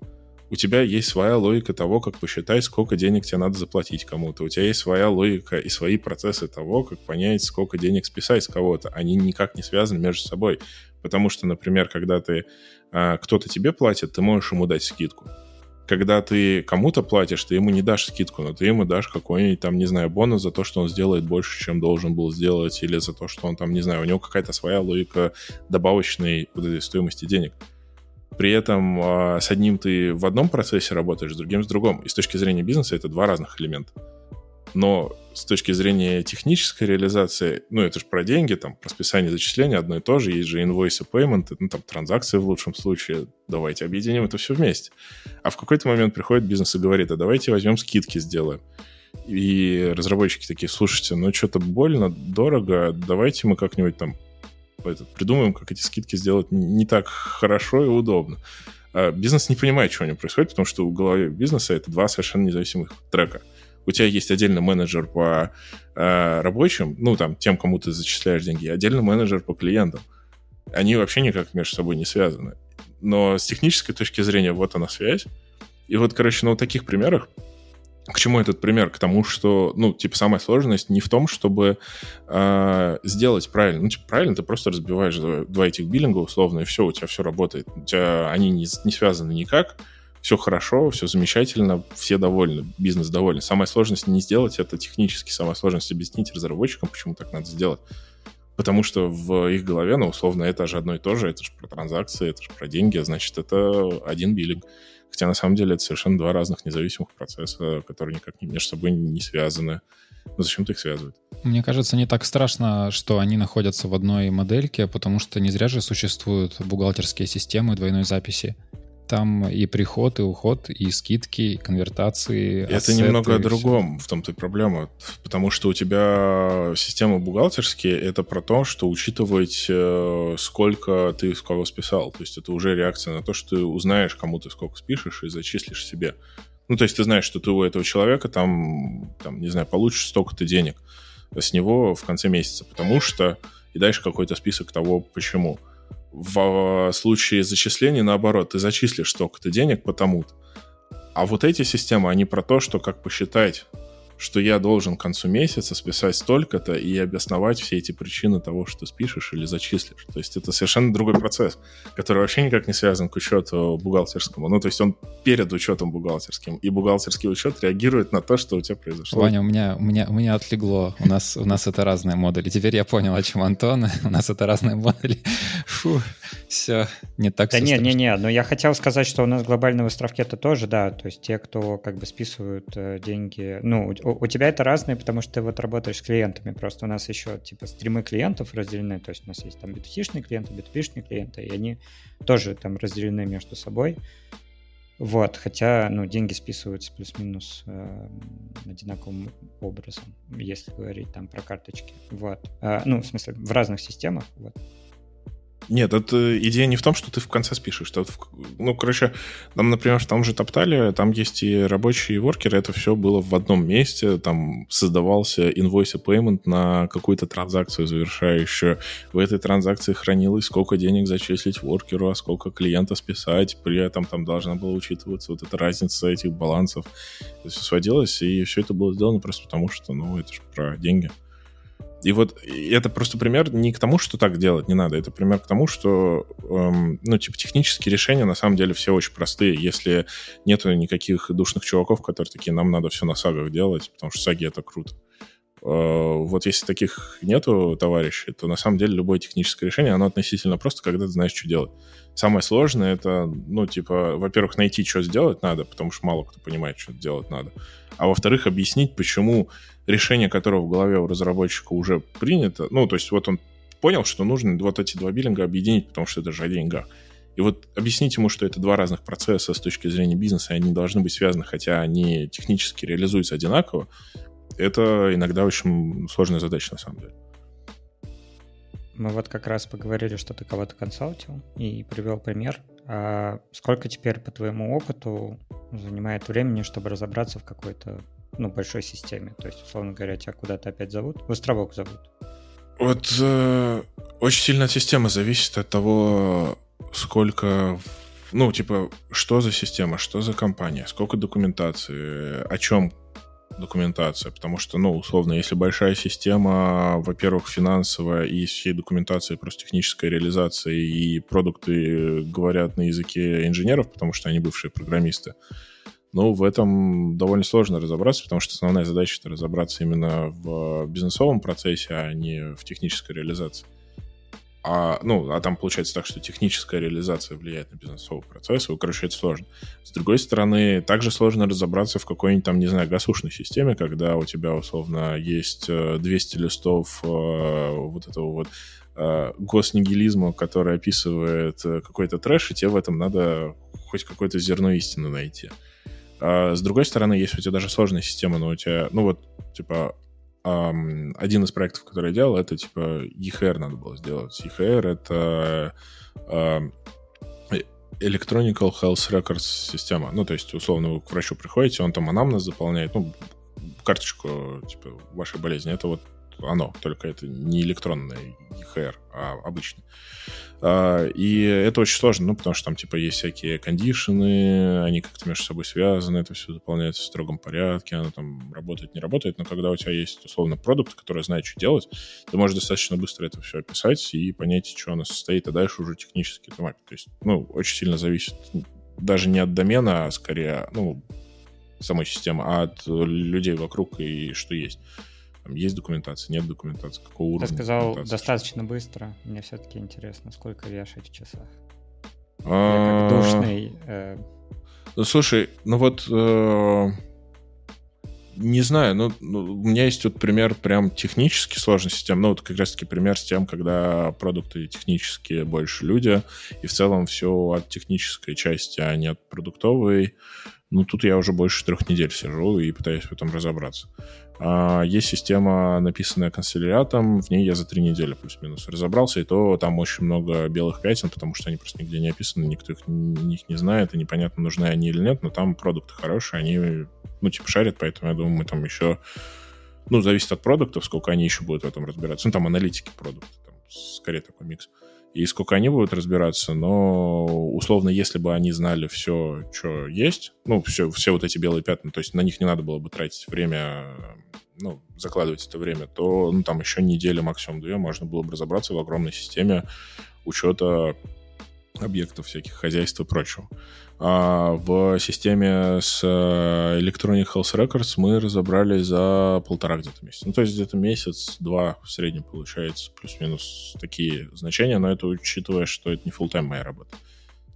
у тебя есть своя логика того, как посчитать, сколько денег тебе надо заплатить кому-то. У тебя есть своя логика и свои процессы того, как понять, сколько денег списать с кого-то. Они никак не связаны между собой. Потому что, например, когда ты а, кто-то тебе платит, ты можешь ему дать скидку. Когда ты кому-то платишь, ты ему не дашь скидку, но ты ему дашь какой-нибудь там, не знаю, бонус за то, что он сделает больше, чем должен был сделать, или за то, что он там, не знаю, у него какая-то своя логика добавочной вот этой стоимости денег. При этом э, с одним ты в одном процессе работаешь, с другим с другом. И с точки зрения бизнеса это два разных элемента. Но с точки зрения технической реализации, ну, это же про деньги, там, про списание зачисления одно и то же, есть же инвойсы, payment, ну, там, транзакции в лучшем случае, давайте объединим это все вместе. А в какой-то момент приходит бизнес и говорит, а давайте возьмем скидки сделаем. И разработчики такие, слушайте, ну, что-то больно, дорого, давайте мы как-нибудь там этот, придумаем, как эти скидки сделать не так хорошо и удобно. А бизнес не понимает, что у него происходит, потому что у головы бизнеса это два совершенно независимых трека. У тебя есть отдельно менеджер по э, рабочим, ну, там, тем, кому ты зачисляешь деньги, и отдельно менеджер по клиентам. Они вообще никак между собой не связаны. Но с технической точки зрения вот она связь. И вот, короче, на вот таких примерах к чему этот пример? К тому, что, ну, типа, самая сложность не в том, чтобы э, сделать правильно. Ну, типа, правильно, ты просто разбиваешь два, этих биллинга условно, и все, у тебя все работает. У тебя они не, не связаны никак, все хорошо, все замечательно, все довольны, бизнес доволен. Самая сложность не сделать это технически, самая сложность объяснить разработчикам, почему так надо сделать. Потому что в их голове, ну, условно, это же одно и то же, это же про транзакции, это же про деньги, значит, это один биллинг. Хотя на самом деле это совершенно два разных независимых процесса, которые никак между собой не связаны. Но зачем ты их связывать? Мне кажется, не так страшно, что они находятся в одной модельке, потому что не зря же существуют бухгалтерские системы двойной записи. Там и приход, и уход, и скидки, и конвертации. Это ассеты, немного о другом, в том-то и проблема. Потому что у тебя система бухгалтерские, это про то, что учитывать, э, сколько ты с кого списал. То есть это уже реакция на то, что ты узнаешь, кому ты сколько спишешь и зачислишь себе. Ну, то есть ты знаешь, что ты у этого человека там, там не знаю, получишь столько-то денег с него в конце месяца, потому что и дальше какой-то список того, почему в случае зачисления, наоборот, ты зачислишь столько-то денег потому-то. А вот эти системы, они про то, что как посчитать что я должен к концу месяца списать столько-то и обосновать все эти причины того, что спишешь или зачислишь. То есть это совершенно другой процесс, который вообще никак не связан к учету бухгалтерскому. Ну, то есть он перед учетом бухгалтерским, и бухгалтерский учет реагирует на то, что у тебя произошло. Ваня, у меня, у меня, у меня отлегло. У нас, у нас это разные модули. Теперь я понял, о чем Антон. (laughs) У нас это разные модули. Фу, все, не так Да не, не, не, но я хотел сказать, что у нас глобальные выставки это тоже, да, то есть те, кто как бы списывают э, деньги, ну, у, тебя это разные, потому что ты вот работаешь с клиентами. Просто у нас еще типа стримы клиентов разделены. То есть у нас есть там B2C-шные клиенты, B2B-шные клиенты, и они тоже там разделены между собой. Вот, хотя, ну, деньги списываются плюс-минус э, одинаковым образом, если говорить там про карточки. Вот. Э, ну, в смысле, в разных системах. Вот. Нет, это идея не в том, что ты в конце спишешь. Это, ну, короче, там, например, в том же Топтале, там есть и рабочие, и воркеры, это все было в одном месте, там создавался invoice payment на какую-то транзакцию завершающую. В этой транзакции хранилось, сколько денег зачислить воркеру, а сколько клиента списать, при этом там должна была учитываться вот эта разница этих балансов. Это все сводилось, и все это было сделано просто потому, что, ну, это же про деньги. И вот это просто пример не к тому, что так делать не надо, это пример к тому, что, эм, ну, типа, технические решения на самом деле все очень простые, если нету никаких душных чуваков, которые такие, нам надо все на сагах делать, потому что саги — это круто. Э, вот если таких нету товарищей, то на самом деле любое техническое решение, оно относительно просто, когда ты знаешь, что делать. Самое сложное — это, ну, типа, во-первых, найти, что сделать надо, потому что мало кто понимает, что делать надо, а во-вторых, объяснить, почему решение которого в голове у разработчика уже принято, ну, то есть вот он понял, что нужно вот эти два биллинга объединить, потому что это же о деньгах. И вот объяснить ему, что это два разных процесса с точки зрения бизнеса, и они должны быть связаны, хотя они технически реализуются одинаково, это иногда очень сложная задача на самом деле. Мы вот как раз поговорили, что ты кого-то консалтил и привел пример. А сколько теперь по твоему опыту занимает времени, чтобы разобраться в какой-то ну, большой системе. То есть, условно говоря, тебя куда-то опять зовут, в островок зовут. Вот э, очень сильно от системы зависит от того, сколько ну, типа, что за система, что за компания, сколько документации, о чем документация, потому что, ну, условно, если большая система, во-первых, финансовая и всей документации просто техническая реализация, и продукты говорят на языке инженеров, потому что они бывшие программисты, ну, в этом довольно сложно разобраться, потому что основная задача — это разобраться именно в бизнесовом процессе, а не в технической реализации. А, ну, а там получается так, что техническая реализация влияет на бизнесовый процесс, и, короче, это сложно. С другой стороны, также сложно разобраться в какой-нибудь там, не знаю, гасушной системе, когда у тебя, условно, есть 200 э, листов э, вот этого вот э, госнигилизма, который описывает э, какой-то трэш, и тебе в этом надо хоть какое-то зерно истины найти. А с другой стороны, если у тебя даже сложная система, но у тебя, ну вот, типа, Um, один из проектов, который я делал, это типа EHR надо было сделать. EHR — это uh, Electronical Health Records система. Ну, то есть, условно, вы к врачу приходите, он там анамнез заполняет, ну, карточку, типа, вашей болезни. Это вот оно, только это не электронное EHR, а обычный. А, и это очень сложно, ну, потому что там, типа, есть всякие кондишены, они как-то между собой связаны, это все заполняется в строгом порядке, оно там работает, не работает, но когда у тебя есть, условно, продукт, который знает, что делать, ты можешь достаточно быстро это все описать и понять, что оно состоит, а дальше уже технически это мапить. То есть, ну, очень сильно зависит даже не от домена, а скорее, ну, самой системы, а от людей вокруг и что есть. Там есть документация, нет документации, какого уровня Ты сказал достаточно быстро. Мне все-таки интересно, сколько вешать в часах. Я как душный... Э, ну, слушай, ну вот... Э, не знаю, ну, ну, у меня есть вот пример прям технически сложной системы. Ну, вот как раз-таки пример с тем, когда продукты технические больше люди, и в целом все от технической части, а не от продуктовой. Ну, тут я уже больше трех недель сижу и пытаюсь в этом разобраться. А, есть система, написанная канцеляриатом, в ней я за три недели плюс-минус разобрался, и то там очень много белых пятен, потому что они просто нигде не описаны, никто их, них не знает, и непонятно, нужны они или нет, но там продукты хорошие, они, ну, типа, шарят, поэтому я думаю, мы там еще, ну, зависит от продуктов, сколько они еще будут в этом разбираться. Ну, там аналитики продукта, там, скорее такой микс и сколько они будут разбираться, но условно, если бы они знали все, что есть, ну, все, все вот эти белые пятна, то есть на них не надо было бы тратить время, ну, закладывать это время, то ну, там еще неделя, максимум две, можно было бы разобраться в огромной системе учета объектов всяких хозяйств и прочего. А в системе с э, Electronic Health Records мы разобрались за полтора где-то месяца. Ну, то есть где-то месяц-два в среднем получается плюс-минус такие значения, но это учитывая, что это не full-time моя работа.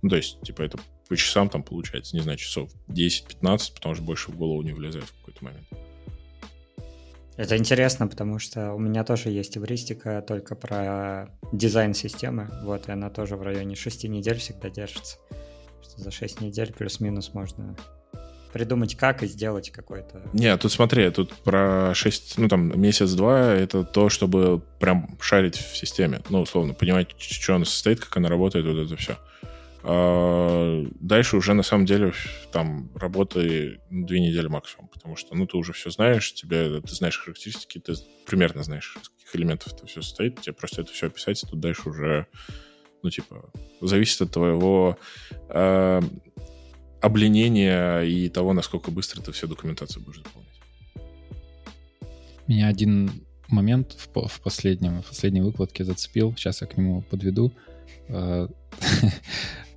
Ну, то есть, типа, это по часам там получается, не знаю, часов 10-15, потому что больше в голову не влезает в какой-то момент. Это интересно, потому что у меня тоже есть эвристика только про дизайн системы. Вот, и она тоже в районе 6 недель всегда держится что за 6 недель плюс-минус можно придумать, как и сделать какой-то... Не, тут смотри, тут про 6, ну там месяц-два, это то, чтобы прям шарить в системе. Ну, условно, понимать, что она состоит, как она работает, вот это все. А дальше уже на самом деле там работы ну, две недели максимум, потому что, ну, ты уже все знаешь, тебе, ты знаешь характеристики, ты примерно знаешь, из каких элементов это все состоит, тебе просто это все описать, и тут дальше уже ну, типа, зависит от твоего э, обленения и того, насколько быстро ты всю документацию будешь заполнять. Меня один момент в, в, последнем, в последней выкладке зацепил. Сейчас я к нему подведу. (laughs)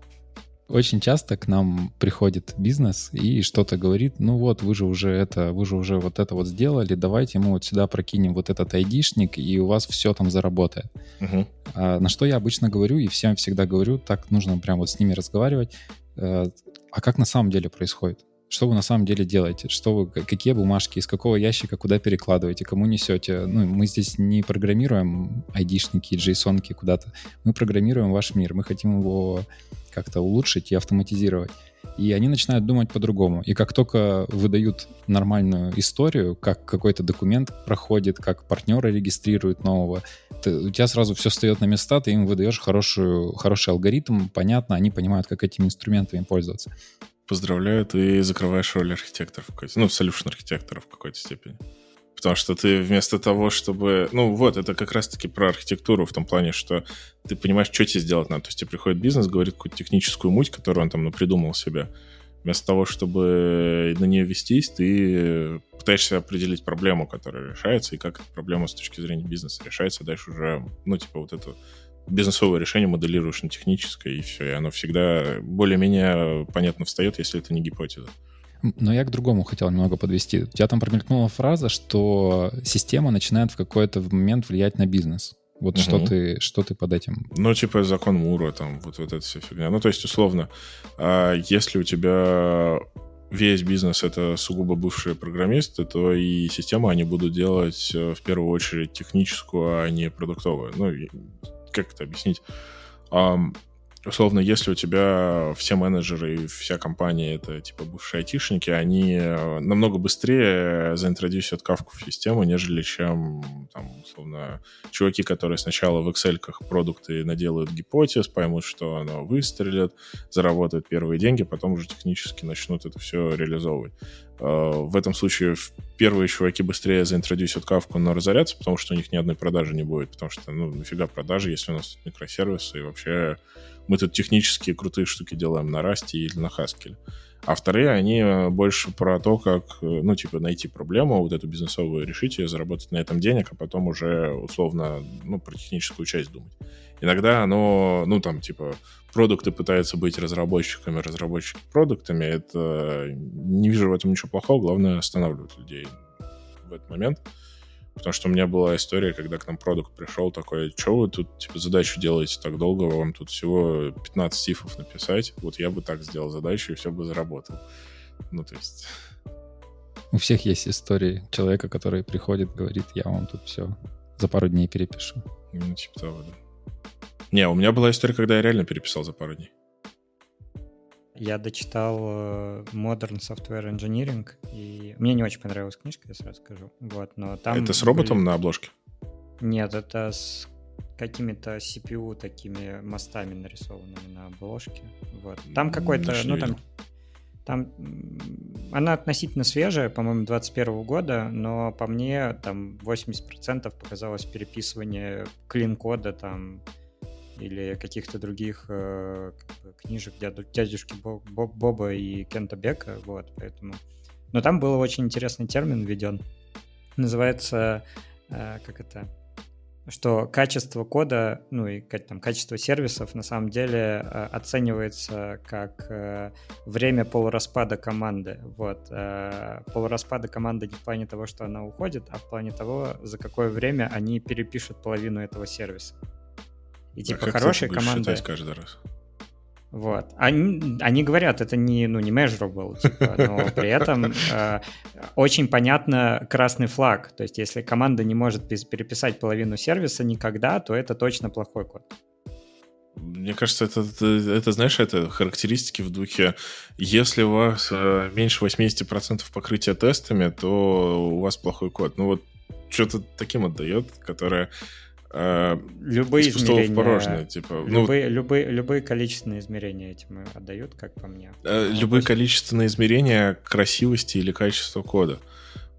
Э, очень часто к нам приходит бизнес и что-то говорит, ну вот, вы же уже это, вы же уже вот это вот сделали, давайте мы вот сюда прокинем вот этот айдишник, и у вас все там заработает. Uh-huh. А, на что я обычно говорю, и всем всегда говорю, так нужно прям вот с ними разговаривать, а, а как на самом деле происходит? Что вы на самом деле делаете? Что вы, какие бумажки, из какого ящика куда перекладываете, кому несете? Ну, мы здесь не программируем айдишники, джейсонки куда-то. Мы программируем ваш мир. Мы хотим его как-то улучшить и автоматизировать. И они начинают думать по-другому. И как только выдают нормальную историю, как какой-то документ проходит, как партнеры регистрируют нового, ты, у тебя сразу все встает на места, ты им выдаешь хорошую, хороший алгоритм, понятно, они понимают, как этими инструментами пользоваться. Поздравляю, ты закрываешь роль архитектора, в какой-то, ну, solution архитектора в какой-то степени. Потому что ты вместо того, чтобы... Ну вот, это как раз-таки про архитектуру в том плане, что ты понимаешь, что тебе сделать надо. То есть тебе приходит бизнес, говорит какую-то техническую муть, которую он там ну, придумал себе. Вместо того, чтобы на нее вестись, ты пытаешься определить проблему, которая решается, и как эта проблема с точки зрения бизнеса решается. Дальше уже, ну, типа вот это бизнесовое решение моделируешь на техническое, и все. И оно всегда более-менее понятно встает, если это не гипотеза. Но я к другому хотел немного подвести. У тебя там промелькнула фраза, что система начинает в какой-то момент влиять на бизнес. Вот угу. что, ты, что ты под этим? Ну, типа закон Мура, там, вот, вот эта вся фигня. Ну, то есть, условно, а если у тебя весь бизнес — это сугубо бывшие программисты, то и систему они будут делать э, в первую очередь техническую, а не продуктовую. Ну, как это объяснить? Условно, если у тебя все менеджеры и вся компания это типа бывшие айтишники, они э, намного быстрее заинтродюсят кавку в систему, нежели чем, там, условно, чуваки, которые сначала в Excel продукты наделают гипотез, поймут, что оно выстрелит, заработают первые деньги, потом уже технически начнут это все реализовывать. Э, в этом случае первые чуваки быстрее заинтродюсят кавку, но разорятся, потому что у них ни одной продажи не будет, потому что, ну, нафига продажи, если у нас микросервисы и вообще мы тут технические крутые штуки делаем на Расте или на Haskell. А вторые, они э, больше про то, как, э, ну, типа, найти проблему, вот эту бизнесовую решить ее, заработать на этом денег, а потом уже, условно, ну, про техническую часть думать. Иногда оно, ну, там, типа, продукты пытаются быть разработчиками, разработчики продуктами. Это не вижу в этом ничего плохого, главное останавливать людей в этот момент. Потому что у меня была история, когда к нам продукт пришел такой, что вы тут типа задачу делаете так долго, вам тут всего 15 сифов написать, вот я бы так сделал задачу, и все бы заработал. Ну, то есть... У всех есть истории человека, который приходит, говорит, я вам тут все за пару дней перепишу. Ну, типа того, да. Не, у меня была история, когда я реально переписал за пару дней. Я дочитал э, Modern Software Engineering, и мне не очень понравилась книжка, я сразу скажу. Вот, но там это с роботом были... на обложке? Нет, это с какими-то CPU такими мостами нарисованными на обложке. Вот. Там какой-то, ну там, там она относительно свежая, по-моему, 21 года, но по мне там 80% показалось переписывание клин-кода там или каких-то других э, книжек дяду, дядюшки Боб, Боб, Боба и Кента Бека, вот, поэтому... Но там был очень интересный термин введен. Называется, э, как это, что качество кода, ну и там, качество сервисов на самом деле э, оценивается как э, время полураспада команды. Вот. Э, полураспада команды не в плане того, что она уходит, а в плане того, за какое время они перепишут половину этого сервиса. И типа а хорошая команда... каждый раз? Вот. Они, они говорят, это не, ну, не measurable, типа, но при этом (laughs) э, очень понятно красный флаг. То есть, если команда не может переписать половину сервиса никогда, то это точно плохой код. Мне кажется, это, это, это, знаешь, это характеристики в духе, если у вас э, меньше 80% покрытия тестами, то у вас плохой код. Ну вот что-то таким отдает, которое Э, любые измерения, в порожнее, типа. Любые, ну, любые, любые количественные измерения этим отдают, как по мне. Э, любые есть... количественные измерения красивости или качества кода.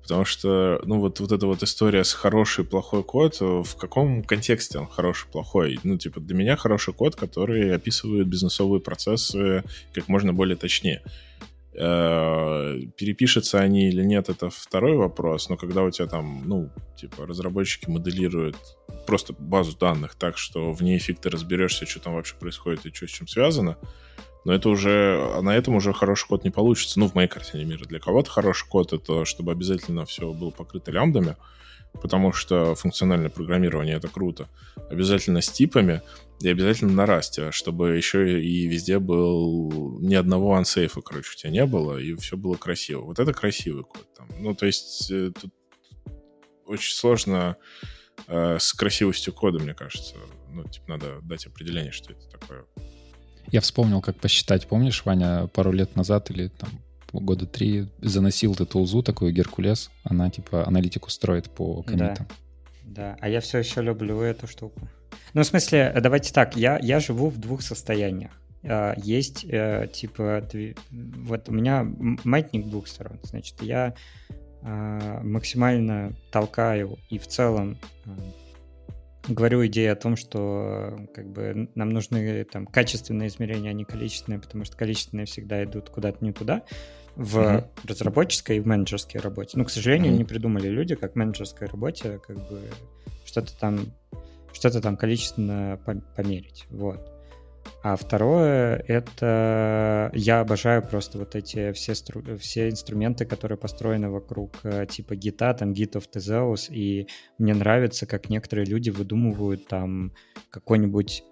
Потому что, ну, вот, вот эта вот история с хороший плохой код, в каком контексте он хороший плохой? Ну, типа, для меня хороший код, который описывает бизнесовые процессы как можно более точнее. Э, перепишутся они или нет, это второй вопрос, но когда у тебя там, ну, типа, разработчики моделируют просто базу данных так, что в ней фиг ты разберешься, что там вообще происходит и что с чем связано, но это уже, на этом уже хороший код не получится. Ну, в моей картине мира. Для кого-то хороший код — это чтобы обязательно все было покрыто лямбдами, потому что функциональное программирование — это круто. Обязательно с типами и обязательно на расте, чтобы еще и везде был ни одного ансейфа, короче, у тебя не было, и все было красиво. Вот это красивый код. Там. Ну, то есть э, тут очень сложно э, с красивостью кода, мне кажется. Ну, типа, надо дать определение, что это такое. Я вспомнил, как посчитать. Помнишь, Ваня, пару лет назад или там года три заносил ты тулзу, такую Геркулес. Она типа аналитику строит по комитам. Да, да. А я все еще люблю эту штуку. Ну, в смысле, давайте так, я, я живу в двух состояниях. А, есть, э, типа, вот у меня маятник двух сторон. Значит, я э, максимально толкаю и в целом э, говорю идею о том, что как бы нам нужны там качественные измерения, а не количественные, потому что количественные всегда идут куда-то не туда в mm-hmm. разработческой и в менеджерской работе. Ну, к сожалению, mm-hmm. не придумали люди, как в менеджерской работе как бы что-то там что-то там количественно померить. Вот. А второе — это я обожаю просто вот эти все, стру... все инструменты, которые построены вокруг э, типа гита, там Git of Theseus, и мне нравится, как некоторые люди выдумывают там какой-нибудь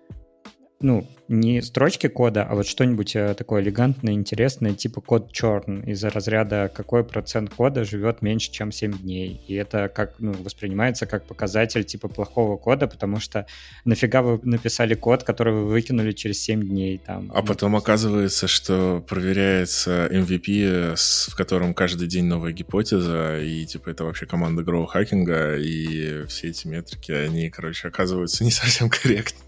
ну, не строчки кода, а вот что-нибудь э, такое элегантное, интересное, типа код черн из-за разряда какой процент кода живет меньше, чем 7 дней. И это как, ну, воспринимается как показатель типа плохого кода, потому что нафига вы написали код, который вы выкинули через 7 дней там. А потом оказывается, что проверяется MVP, в котором каждый день новая гипотеза, и типа это вообще команда гроу-хакинга, и все эти метрики, они, короче, оказываются не (laughs) совсем корректны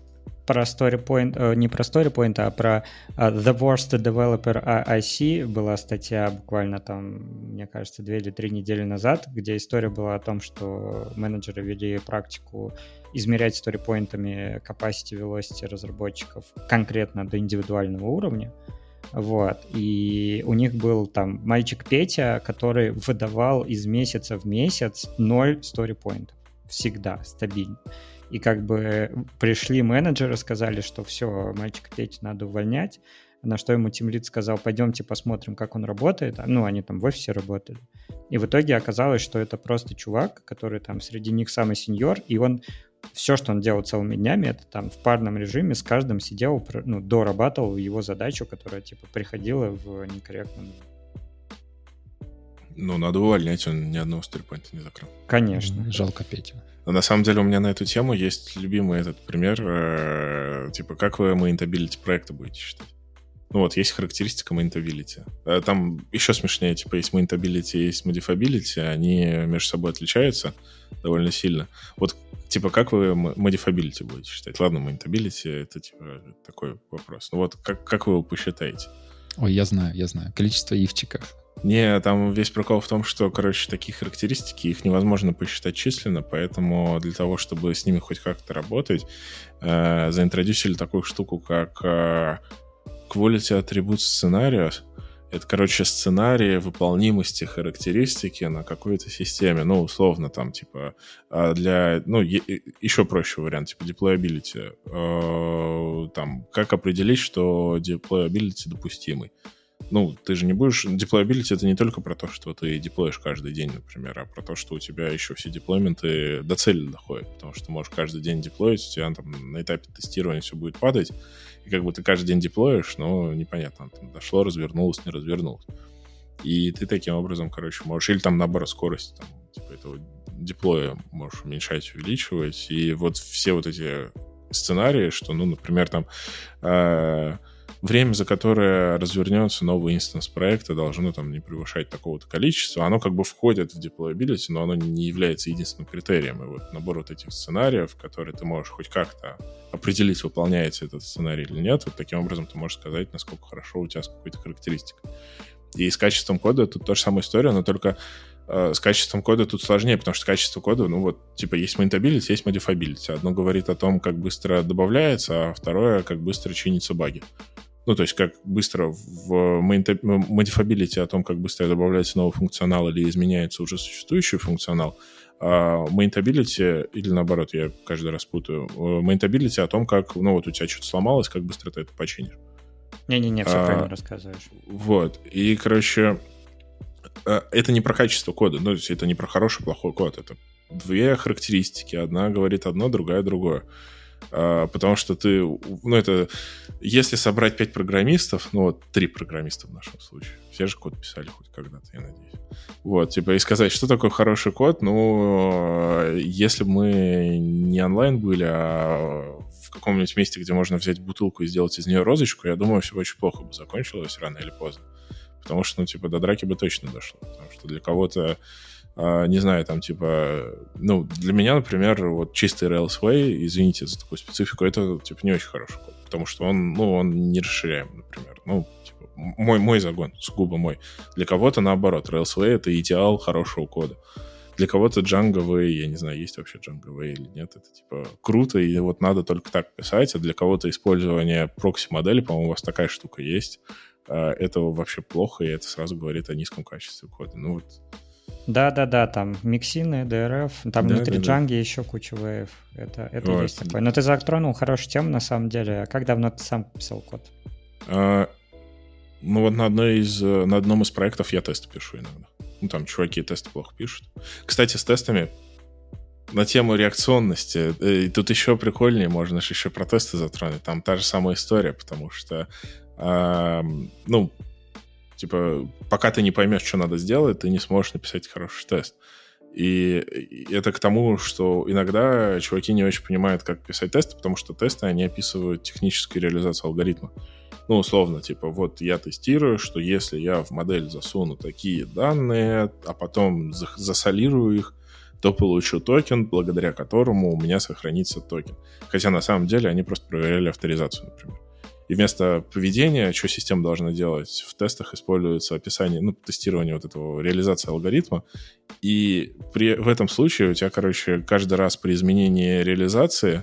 про StoryPoint, э, не про StoryPoint, а про э, The Worst Developer IC была статья буквально там, мне кажется, две или три недели назад, где история была о том, что менеджеры вели практику измерять сторипоинтами capacity velocity разработчиков конкретно до индивидуального уровня. Вот. И у них был там мальчик Петя, который выдавал из месяца в месяц ноль сторипоинтов. Всегда, стабильно. И как бы пришли менеджеры, сказали, что все, мальчика Петю надо увольнять. На что ему Тимлит сказал, пойдемте посмотрим, как он работает. Ну, они там в офисе работали. И в итоге оказалось, что это просто чувак, который там среди них самый сеньор, и он все, что он делал целыми днями, это там в парном режиме с каждым сидел, ну, дорабатывал его задачу, которая, типа, приходила в некорректном ну, надо увольнять, он ни одного стрипоинта не закрыл. Конечно. Жалко Петю. Но на самом деле у меня на эту тему есть любимый этот пример, э, типа, как вы maintainability проекта будете считать? Ну вот, есть характеристика. Э, там еще смешнее, типа, есть maintainability, есть modifability, они между собой отличаются довольно сильно. Вот, типа, как вы modifability будете считать? Ладно, maintainability — это, типа, такой вопрос. Ну вот, как, как вы его посчитаете? Ой, я знаю, я знаю. Количество ивчиков. Не, там весь прикол в том, что, короче, такие характеристики, их невозможно посчитать численно, поэтому для того, чтобы с ними хоть как-то работать, э, заинтродюсили такую штуку, как э, Quality Attribute Scenarios. Это, короче, сценарии выполнимости характеристики на какой-то системе. Ну, условно, там, типа, а для... Ну, еще проще вариант, типа, deployability. Э, там, как определить, что deployability допустимый ну, ты же не будешь... Deployability — это не только про то, что ты деплоишь каждый день, например, а про то, что у тебя еще все деплойменты до цели доходят, потому что можешь каждый день деплоить, у тебя там на этапе тестирования все будет падать, и как бы ты каждый день деплоишь, но непонятно, там дошло, развернулось, не развернулось. И ты таким образом, короче, можешь... Или там, наоборот, скорость там, типа этого деплоя можешь уменьшать, увеличивать. И вот все вот эти сценарии, что, ну, например, там... Э- время, за которое развернется новый инстанс проекта, должно там не превышать такого-то количества. Оно как бы входит в deployability, но оно не является единственным критерием. И вот набор вот этих сценариев, которые ты можешь хоть как-то определить, выполняется этот сценарий или нет, вот таким образом ты можешь сказать, насколько хорошо у тебя с какой-то характеристикой. И с качеством кода тут та же самая история, но только э, с качеством кода тут сложнее, потому что качество кода, ну вот, типа, есть maintainability, есть modifiability. Одно говорит о том, как быстро добавляется, а второе, как быстро чинятся баги. Ну, то есть как быстро в модифабилити о том, как быстро добавляется новый функционал или изменяется уже существующий функционал, а maintainability, или наоборот, я каждый раз путаю, maintainability о том, как, ну, вот у тебя что-то сломалось, как быстро ты это починишь. Не-не-не, все а, правильно рассказываешь. Вот. И, короче, э, это не про качество кода, ну, то есть это не про хороший, плохой код, это две характеристики. Одна говорит одно, другая другое. А, потому что ты, ну это, если собрать пять программистов, ну вот три программиста в нашем случае, все же код писали хоть когда-то, я надеюсь. Вот, типа, и сказать, что такое хороший код, ну, если бы мы не онлайн были, а в каком-нибудь месте, где можно взять бутылку и сделать из нее розочку, я думаю, все очень плохо бы закончилось рано или поздно. Потому что, ну, типа, до драки бы точно дошло. Потому что для кого-то не знаю, там, типа, ну, для меня, например, вот чистый Railsway, извините за такую специфику, это, типа, не очень хороший код, потому что он, ну, он не расширяем, например. Ну, типа, мой, мой загон, сугубо мой. Для кого-то, наоборот, Railsway — это идеал хорошего кода. Для кого-то Django Way, я не знаю, есть вообще Django Way или нет, это, типа, круто, и вот надо только так писать, а для кого-то использование прокси-модели, по-моему, у вас такая штука есть, а, это вообще плохо, и это сразу говорит о низком качестве кода. Ну, вот да-да-да, там миксины, DRF, там да, внутри да, Django да. еще куча вейв. Это, это вот. есть такое. Но ты затронул хорошую тему, на самом деле. А как давно ты сам писал код? А, ну вот на, одной из, на одном из проектов я тесты пишу иногда. Ну там чуваки тесты плохо пишут. Кстати, с тестами на тему реакционности. Э, тут еще прикольнее, можно же еще про тесты затронуть. Там та же самая история, потому что, э, ну, Типа, пока ты не поймешь, что надо сделать, ты не сможешь написать хороший тест. И это к тому, что иногда чуваки не очень понимают, как писать тесты, потому что тесты, они описывают техническую реализацию алгоритма. Ну, условно, типа, вот я тестирую, что если я в модель засуну такие данные, а потом засолирую их, то получу токен, благодаря которому у меня сохранится токен. Хотя на самом деле они просто проверяли авторизацию, например. И вместо поведения, что система должна делать, в тестах используется описание, ну, тестирование вот этого, реализации алгоритма. И при, в этом случае у тебя, короче, каждый раз при изменении реализации,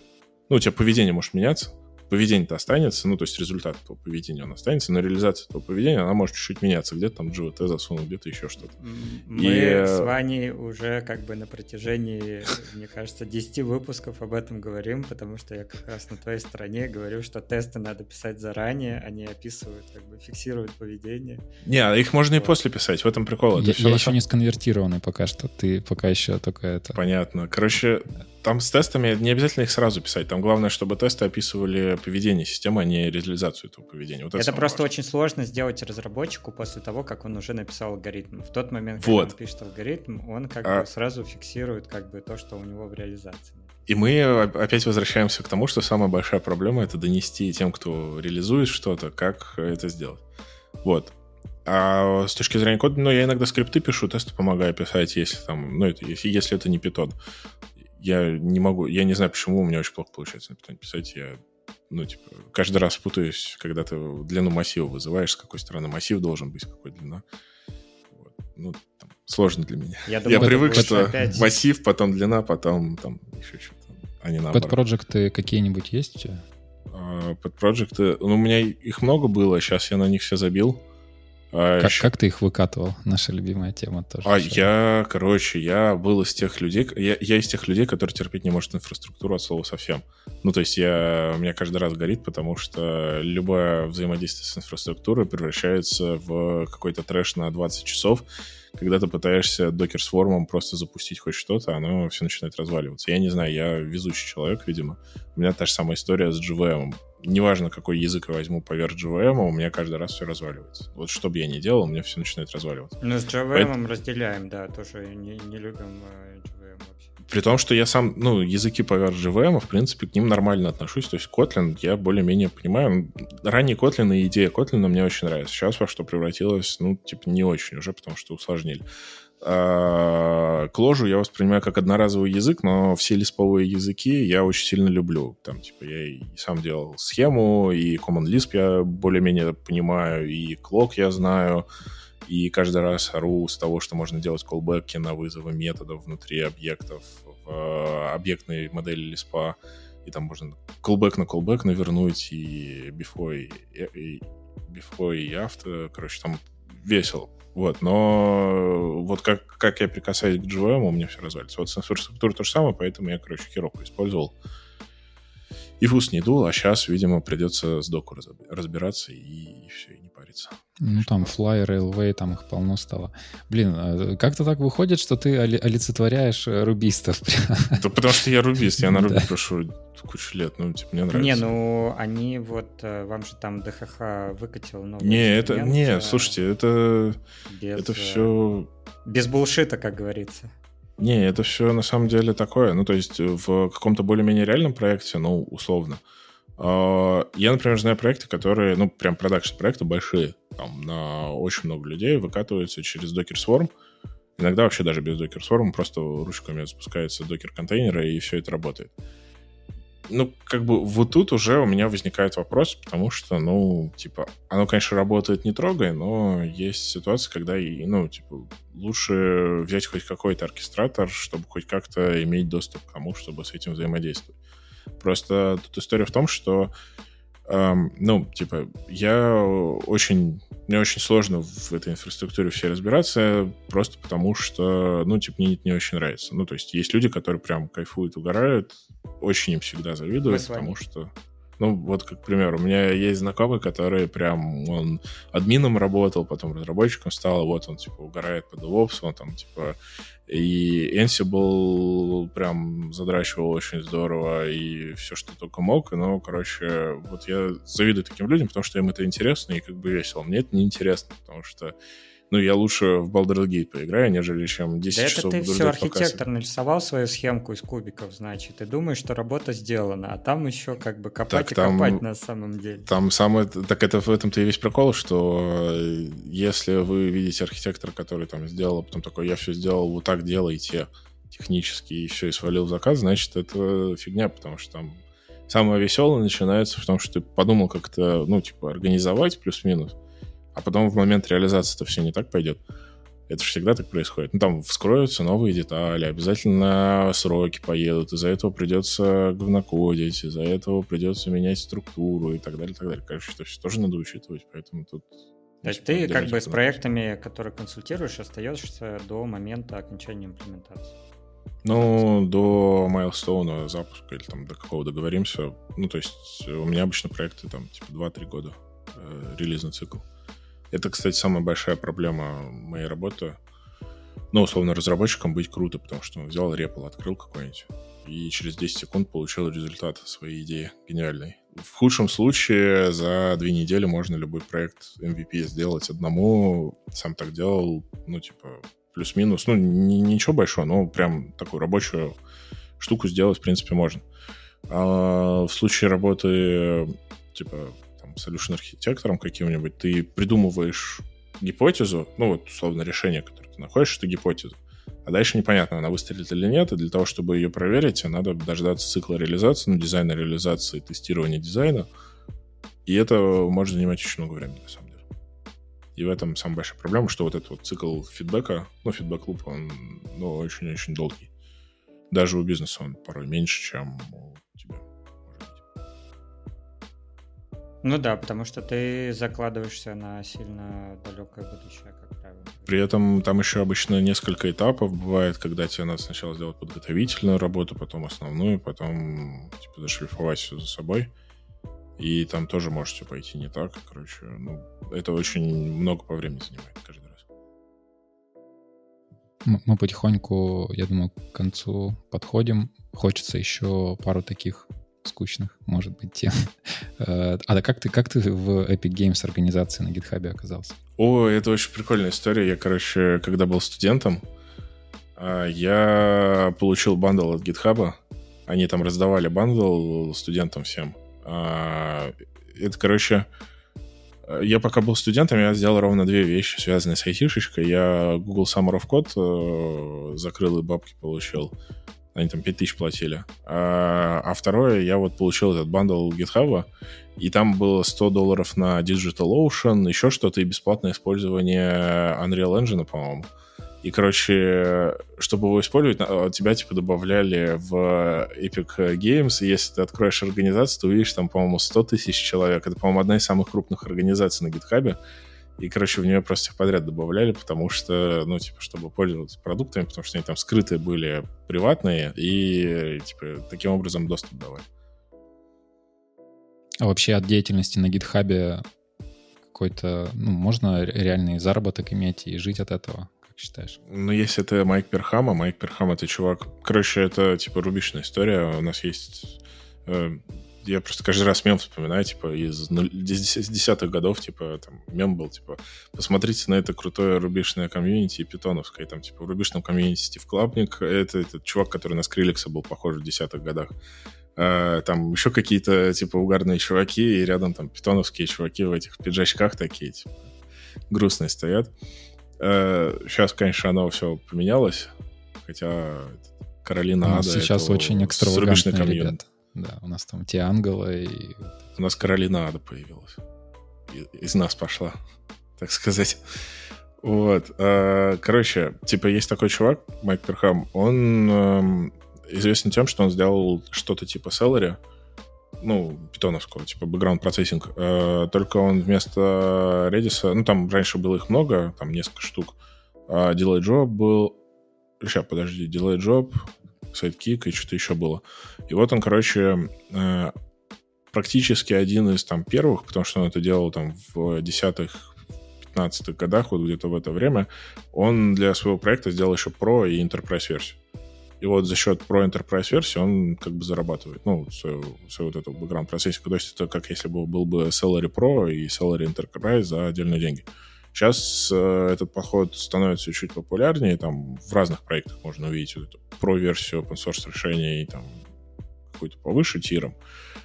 ну, у тебя поведение может меняться, поведение-то останется, ну, то есть результат этого поведения, он останется, но реализация этого поведения, она может чуть-чуть меняться. Где-то там GVT засунул, где-то еще что-то. Мы и... с Ваней уже как бы на протяжении, мне кажется, 10 выпусков об этом говорим, потому что я как раз на твоей стороне говорю, что тесты надо писать заранее, они описывают, как бы фиксируют поведение. Не, а их можно вот. и после писать, в этом прикол. Это я, я еще не сконвертированный пока что, ты пока еще только это... Понятно. Короче, там с тестами не обязательно их сразу писать. Там главное, чтобы тесты описывали поведение системы, а не реализацию этого поведения. Вот это, это просто важно. очень сложно сделать разработчику после того, как он уже написал алгоритм. В тот момент, когда вот. он пишет алгоритм, он как а... бы сразу фиксирует как бы то, что у него в реализации. И мы опять возвращаемся к тому, что самая большая проблема это донести тем, кто реализует что-то, как это сделать. Вот. А с точки зрения кода, ну, я иногда скрипты пишу, тесты помогаю писать, если там, ну, это, если, если это не питон я не могу, я не знаю, почему у меня очень плохо получается на питоне писать. Я, ну, типа, каждый раз путаюсь, когда ты длину массива вызываешь, с какой стороны массив должен быть, с какой длина. Вот. Ну, там, сложно для меня. Я, думаю, я привык, что опять... массив, потом длина, потом там еще что-то, а не наоборот. Подпроекты какие-нибудь есть у тебя? А, подпроекты, ну, у меня их много было, сейчас я на них все забил. А как, еще... как ты их выкатывал? Наша любимая тема тоже. А я, короче, я был из тех людей, я, я из тех людей, которые терпеть не может инфраструктуру от слова совсем. Ну, то есть я, у меня каждый раз горит, потому что любое взаимодействие с инфраструктурой превращается в какой-то трэш на 20 часов, когда ты пытаешься докер с формом просто запустить хоть что-то, оно все начинает разваливаться. Я не знаю, я везучий человек, видимо. У меня та же самая история с JVM неважно, какой язык я возьму поверх JVM, у меня каждый раз все разваливается. Вот что бы я ни делал, у меня все начинает разваливаться. Ну, с JVM Поэтому... разделяем, да, тоже не, не любим э. При том, что я сам, ну, языки поверх JVM, в принципе, к ним нормально отношусь. То есть Kotlin я более-менее понимаю. Ранний Kotlin и идея Kotlin мне очень нравится. Сейчас во что превратилось, ну, типа, не очень уже, потому что усложнили. Кложу я воспринимаю как одноразовый язык, но все лисповые языки я очень сильно люблю. Там, типа, я и сам делал схему, и Common Lisp я более-менее понимаю, и Clock я знаю, и каждый раз ору с того, что можно делать колбеки на вызовы методов внутри объектов в э, объектной модели лиспа, и там можно callback на callback навернуть, и before, и, before и after, короче, там весело. Вот, но вот как, как я прикасаюсь к JVM, у меня все развалится. Вот с инфраструктурой то же самое, поэтому я, короче, херовку использовал. И фус не дул, а сейчас, видимо, придется с доку разбираться и, и все, и париться. Ну, там Fly, Railway, там их полно стало. Блин, а как-то так выходит, что ты олицетворяешь э, рубистов. (laughs) Да потому что я рубист, я на руби прошу кучу лет, ну, типа, мне нравится. Не, ну, они вот, э, вам же там ДХХ выкатил новый Не, это, не, э, слушайте, это, без, это все... Без булшита, как говорится. Не, это все на самом деле такое, ну, то есть в каком-то более-менее реальном проекте, ну, условно, я, например, знаю проекты, которые, ну, прям продакшн проекты большие, там, на очень много людей выкатываются через Docker Swarm, Иногда вообще даже без Docker Swarm, просто ручками запускается Docker контейнеры, и все это работает. Ну, как бы вот тут уже у меня возникает вопрос, потому что, ну, типа, оно, конечно, работает не трогай, но есть ситуации, когда, и, ну, типа, лучше взять хоть какой-то оркестратор, чтобы хоть как-то иметь доступ к тому, чтобы с этим взаимодействовать. Просто тут история в том, что эм, ну, типа, я очень, мне очень сложно в этой инфраструктуре все разбираться, просто потому что, ну, типа, мне это не очень нравится. Ну, то есть есть люди, которые прям кайфуют, угорают, очень им всегда завидуют, потому что... Ну, вот, как пример, у меня есть знакомый, который прям, он админом работал, потом разработчиком стал, вот он, типа, угорает по DevOps, он там, типа, и Ansible прям задрачивал очень здорово, и все, что только мог, но, короче, вот я завидую таким людям, потому что им это интересно и как бы весело. Мне это не интересно, потому что ну, я лучше в Baldur's Gate поиграю, нежели чем 10 да часов это ты все архитектор нарисовал свою схемку из кубиков, значит, и думаешь, что работа сделана, а там еще как бы копать так, и там, копать на самом деле. Там самое... Так это в этом-то и весь прикол, что э, если вы видите архитектора, который там сделал, а потом такой, я все сделал, вот так делайте технически, и все, и свалил заказ, значит, это фигня, потому что там самое веселое начинается в том, что ты подумал как-то, ну, типа, организовать плюс-минус, а потом в момент реализации это все не так пойдет. Это же всегда так происходит. Ну, там вскроются новые детали, обязательно сроки поедут, из-за этого придется говнокодить, из-за этого придется менять структуру и так далее, так далее. Короче, это все тоже надо учитывать, поэтому тут... То есть ты как бы с проектами, которые консультируешь, остаешься до момента окончания имплементации? Ну, до майлстоуна запуска или там до какого договоримся. Ну, то есть у меня обычно проекты там типа 2-3 года э, релизный цикл. Это, кстати, самая большая проблема моей работы. Ну, условно, разработчиком быть круто, потому что он взял REPL, открыл какой-нибудь, и через 10 секунд получил результат своей идеи гениальный. В худшем случае за две недели можно любой проект MVP сделать одному. Сам так делал, ну, типа, плюс-минус. Ну, ничего большого, но прям такую рабочую штуку сделать, в принципе, можно. А в случае работы, типа, solution архитектором каким-нибудь, ты придумываешь гипотезу, ну вот, условно, решение, которое ты находишь, это гипотеза. А дальше непонятно, она выстрелит или нет, и для того, чтобы ее проверить, надо дождаться цикла реализации, ну, дизайна реализации, тестирования дизайна. И это может занимать очень много времени, на самом деле. И в этом самая большая проблема, что вот этот вот цикл фидбэка, ну, фидбэк-луп, он, ну, очень-очень долгий. Даже у бизнеса он порой меньше, чем у тебя. Ну да, потому что ты закладываешься на сильно далекое будущее, как правило. При этом там еще обычно несколько этапов бывает, когда тебе надо сначала сделать подготовительную работу, потом основную, потом типа зашлифовать все за собой. И там тоже может все пойти не так. Короче, ну, это очень много по времени занимает каждый раз. Мы потихоньку, я думаю, к концу подходим. Хочется еще пару таких скучных, может быть, тем. (laughs) Э, а да как ты, как ты в Epic Games организации на GitHub оказался? О, это очень прикольная история. Я, короче, когда был студентом, а, я получил бандл от GitHub. Они там раздавали bundle студентам всем. А, это, короче, я пока был студентом, я сделал ровно две вещи, связанные с айтишечкой. Я Google Summer of Code э, закрыл и бабки получил. Они там 5000 платили. А, а второе, я вот получил этот bundle GitHub, и там было 100 долларов на DigitalOcean, еще что-то, и бесплатное использование Unreal Engine, по-моему. И, короче, чтобы его использовать, тебя, типа, добавляли в Epic Games, и если ты откроешь организацию, то увидишь там, по-моему, 100 тысяч человек. Это, по-моему, одна из самых крупных организаций на GitHub. И, короче, в нее просто всех подряд добавляли, потому что, ну, типа, чтобы пользоваться продуктами, потому что они там скрытые были, приватные, и, типа, таким образом доступ давали. А вообще от деятельности на гитхабе какой-то, ну, можно реальный заработок иметь и жить от этого? Как считаешь? Ну, если это Майк Перхама, Майк Перхам — это чувак... Короче, это, типа, рубишная история. У нас есть э, я просто каждый раз мем вспоминаю, типа, из 10-х годов, типа, там, мем был, типа, посмотрите на это крутое рубишное комьюнити питоновское, там, типа, в рубишном комьюнити Стив Клапник, это этот чувак, который на Скриллекса был похож в десятых годах. А, там еще какие-то, типа, угарные чуваки, и рядом там питоновские чуваки в этих пиджачках такие, типа, грустные стоят. Сейчас, конечно, оно все поменялось, хотя Каролина Ада... Сейчас очень экстравагантные ребята. Да, у нас там Тиангела и... У нас Каролина Ада появилась. Из нас пошла, (laughs) так сказать. Вот. А, короче, типа есть такой чувак, Майк Перхам, он эм, известен тем, что он сделал что-то типа Celery, ну, питоновского, типа background процессинг. Э, только он вместо Redis, ну, там раньше было их много, там несколько штук. А Delay Job был... Сейчас, подожди, Delay Job, Sidekick и что-то еще было. И вот он, короче, э, практически один из там первых, потому что он это делал там в десятых 15-х годах, вот где-то в это время, он для своего проекта сделал еще Pro и Enterprise версию. И вот за счет Pro Enterprise версии он как бы зарабатывает, ну, свою, свою вот эту background процессинг. То есть это как если бы был бы Celery Pro и Celery Enterprise за отдельные деньги. Сейчас э, этот подход становится чуть популярнее, там в разных проектах можно увидеть вот эту Pro-версию open source решения и там какую-то повыше тиром.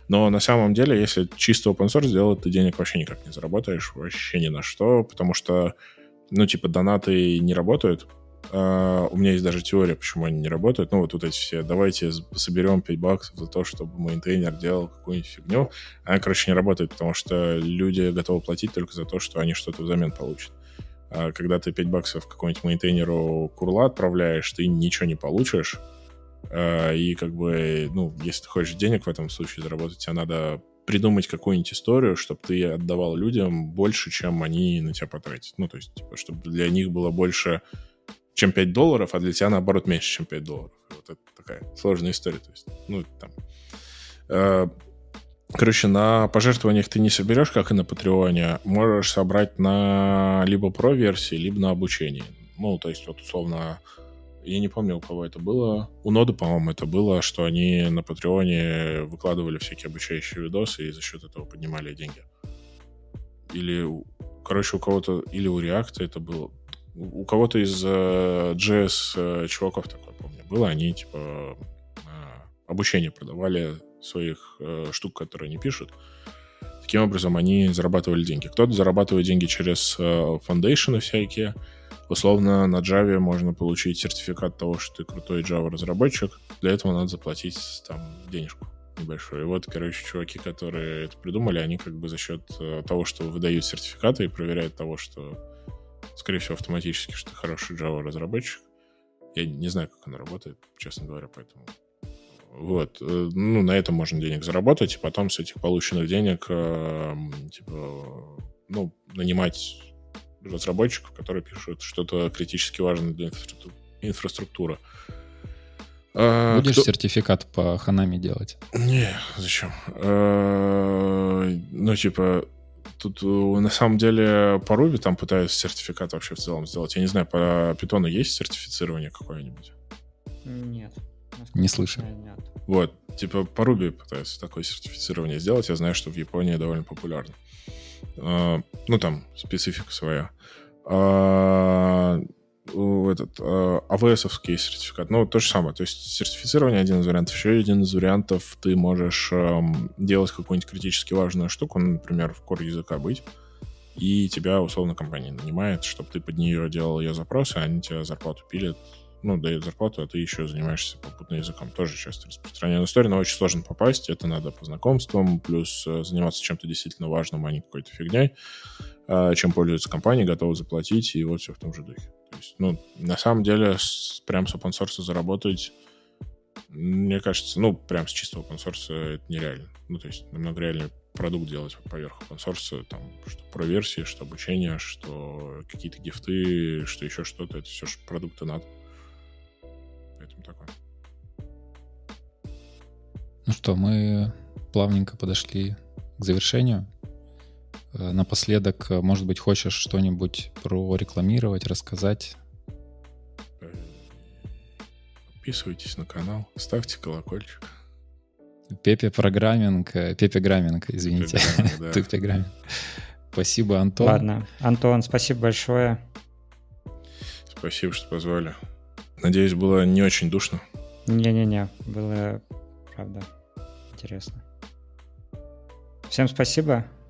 Но на самом деле, если чисто open source сделать, ты денег вообще никак не заработаешь, вообще ни на что, потому что, ну, типа, донаты не работают, Uh, у меня есть даже теория, почему они не работают. Ну, вот, вот эти все, давайте соберем 5 баксов за то, чтобы мейнтейнер делал какую-нибудь фигню. Она, короче, не работает, потому что люди готовы платить только за то, что они что-то взамен получат. Uh, когда ты 5 баксов какому-нибудь мейнтейнеру курла отправляешь, ты ничего не получишь. Uh, и как бы, ну, если ты хочешь денег в этом случае заработать, тебе надо придумать какую-нибудь историю, чтобы ты отдавал людям больше, чем они на тебя потратят. Ну, то есть, типа, чтобы для них было больше чем 5 долларов, а для тебя, наоборот, меньше, чем 5 долларов. Вот это такая сложная история. То есть, ну, там... Э, короче, на пожертвованиях ты не соберешь, как и на Патреоне. Можешь собрать на либо про-версии, либо на обучение. Ну, то есть, вот, условно, я не помню, у кого это было. У Ноды, по-моему, это было, что они на Патреоне выкладывали всякие обучающие видосы и за счет этого поднимали деньги. Или, короче, у кого-то, или у React это было у кого-то из э, JS uh, э, чуваков такое, помню, было, они типа обучение продавали своих uh, штук, которые они пишут. Таким образом, они зарабатывали деньги. Кто-то зарабатывает деньги через uh, фондейшены всякие. Условно, на Java можно получить сертификат того, что ты крутой Java-разработчик. Для этого надо заплатить там денежку небольшую. И вот, короче, чуваки, которые это придумали, они как бы за счет того, что выдают сертификаты и проверяют того, что скорее всего, автоматически, что ты хороший Java-разработчик. Я не знаю, как она работает, честно говоря, поэтому... Вот. Э, ну, на этом можно денег заработать, и потом с этих полученных денег, э, типа, ну, нанимать разработчиков, которые пишут что-то критически важное для инфраструктуры. А, Будешь Кто... сертификат по Ханами делать? Не, зачем? А, ну, типа, Тут э, на самом деле по Ruby там пытаются сертификат вообще в целом сделать. Я не знаю, по Python есть сертифицирование какое-нибудь? Нет. Не слышал. Нет. Вот, типа по Ruby пытаются такое сертифицирование сделать. Я знаю, что в Японии довольно популярно. Uh, ну, там специфика своя. Этот AWS-овский а сертификат. Ну, то же самое. То есть сертифицирование один из вариантов. Еще один из вариантов ты можешь эм, делать какую-нибудь критически важную штуку, ну, например, в core языка быть, и тебя, условно, компания нанимает, чтобы ты под нее делал ее запросы, а они тебе зарплату пилят, ну, дают зарплату, а ты еще занимаешься попутным языком. Тоже часто распространенная история, но очень сложно попасть. Это надо по знакомствам, плюс э, заниматься чем-то действительно важным, а не какой-то фигней. Э, чем пользуется компания, готова заплатить, и вот все в том же духе. То есть, ну, на самом деле, с, прям с open source заработать, мне кажется, ну, прям с чистого open source это нереально. Ну, то есть, намного реальнее продукт делать поверх open source, там, что про версии, что обучение, что какие-то гифты, что еще что-то, это все же продукты надо. Поэтому такое. Ну что, мы плавненько подошли к завершению. Э, напоследок, э, может быть, хочешь что-нибудь прорекламировать, рассказать? Подписывайтесь на канал, ставьте колокольчик. Пепе программинг, э, Пепе Грамминг, извините. Пепе Грамминг. (laughs) Спасибо, Антон. Ладно, Антон, спасибо большое. Спасибо, что позвали. Надеюсь, было не очень душно. Не-не-не, было, правда, интересно. Всем спасибо.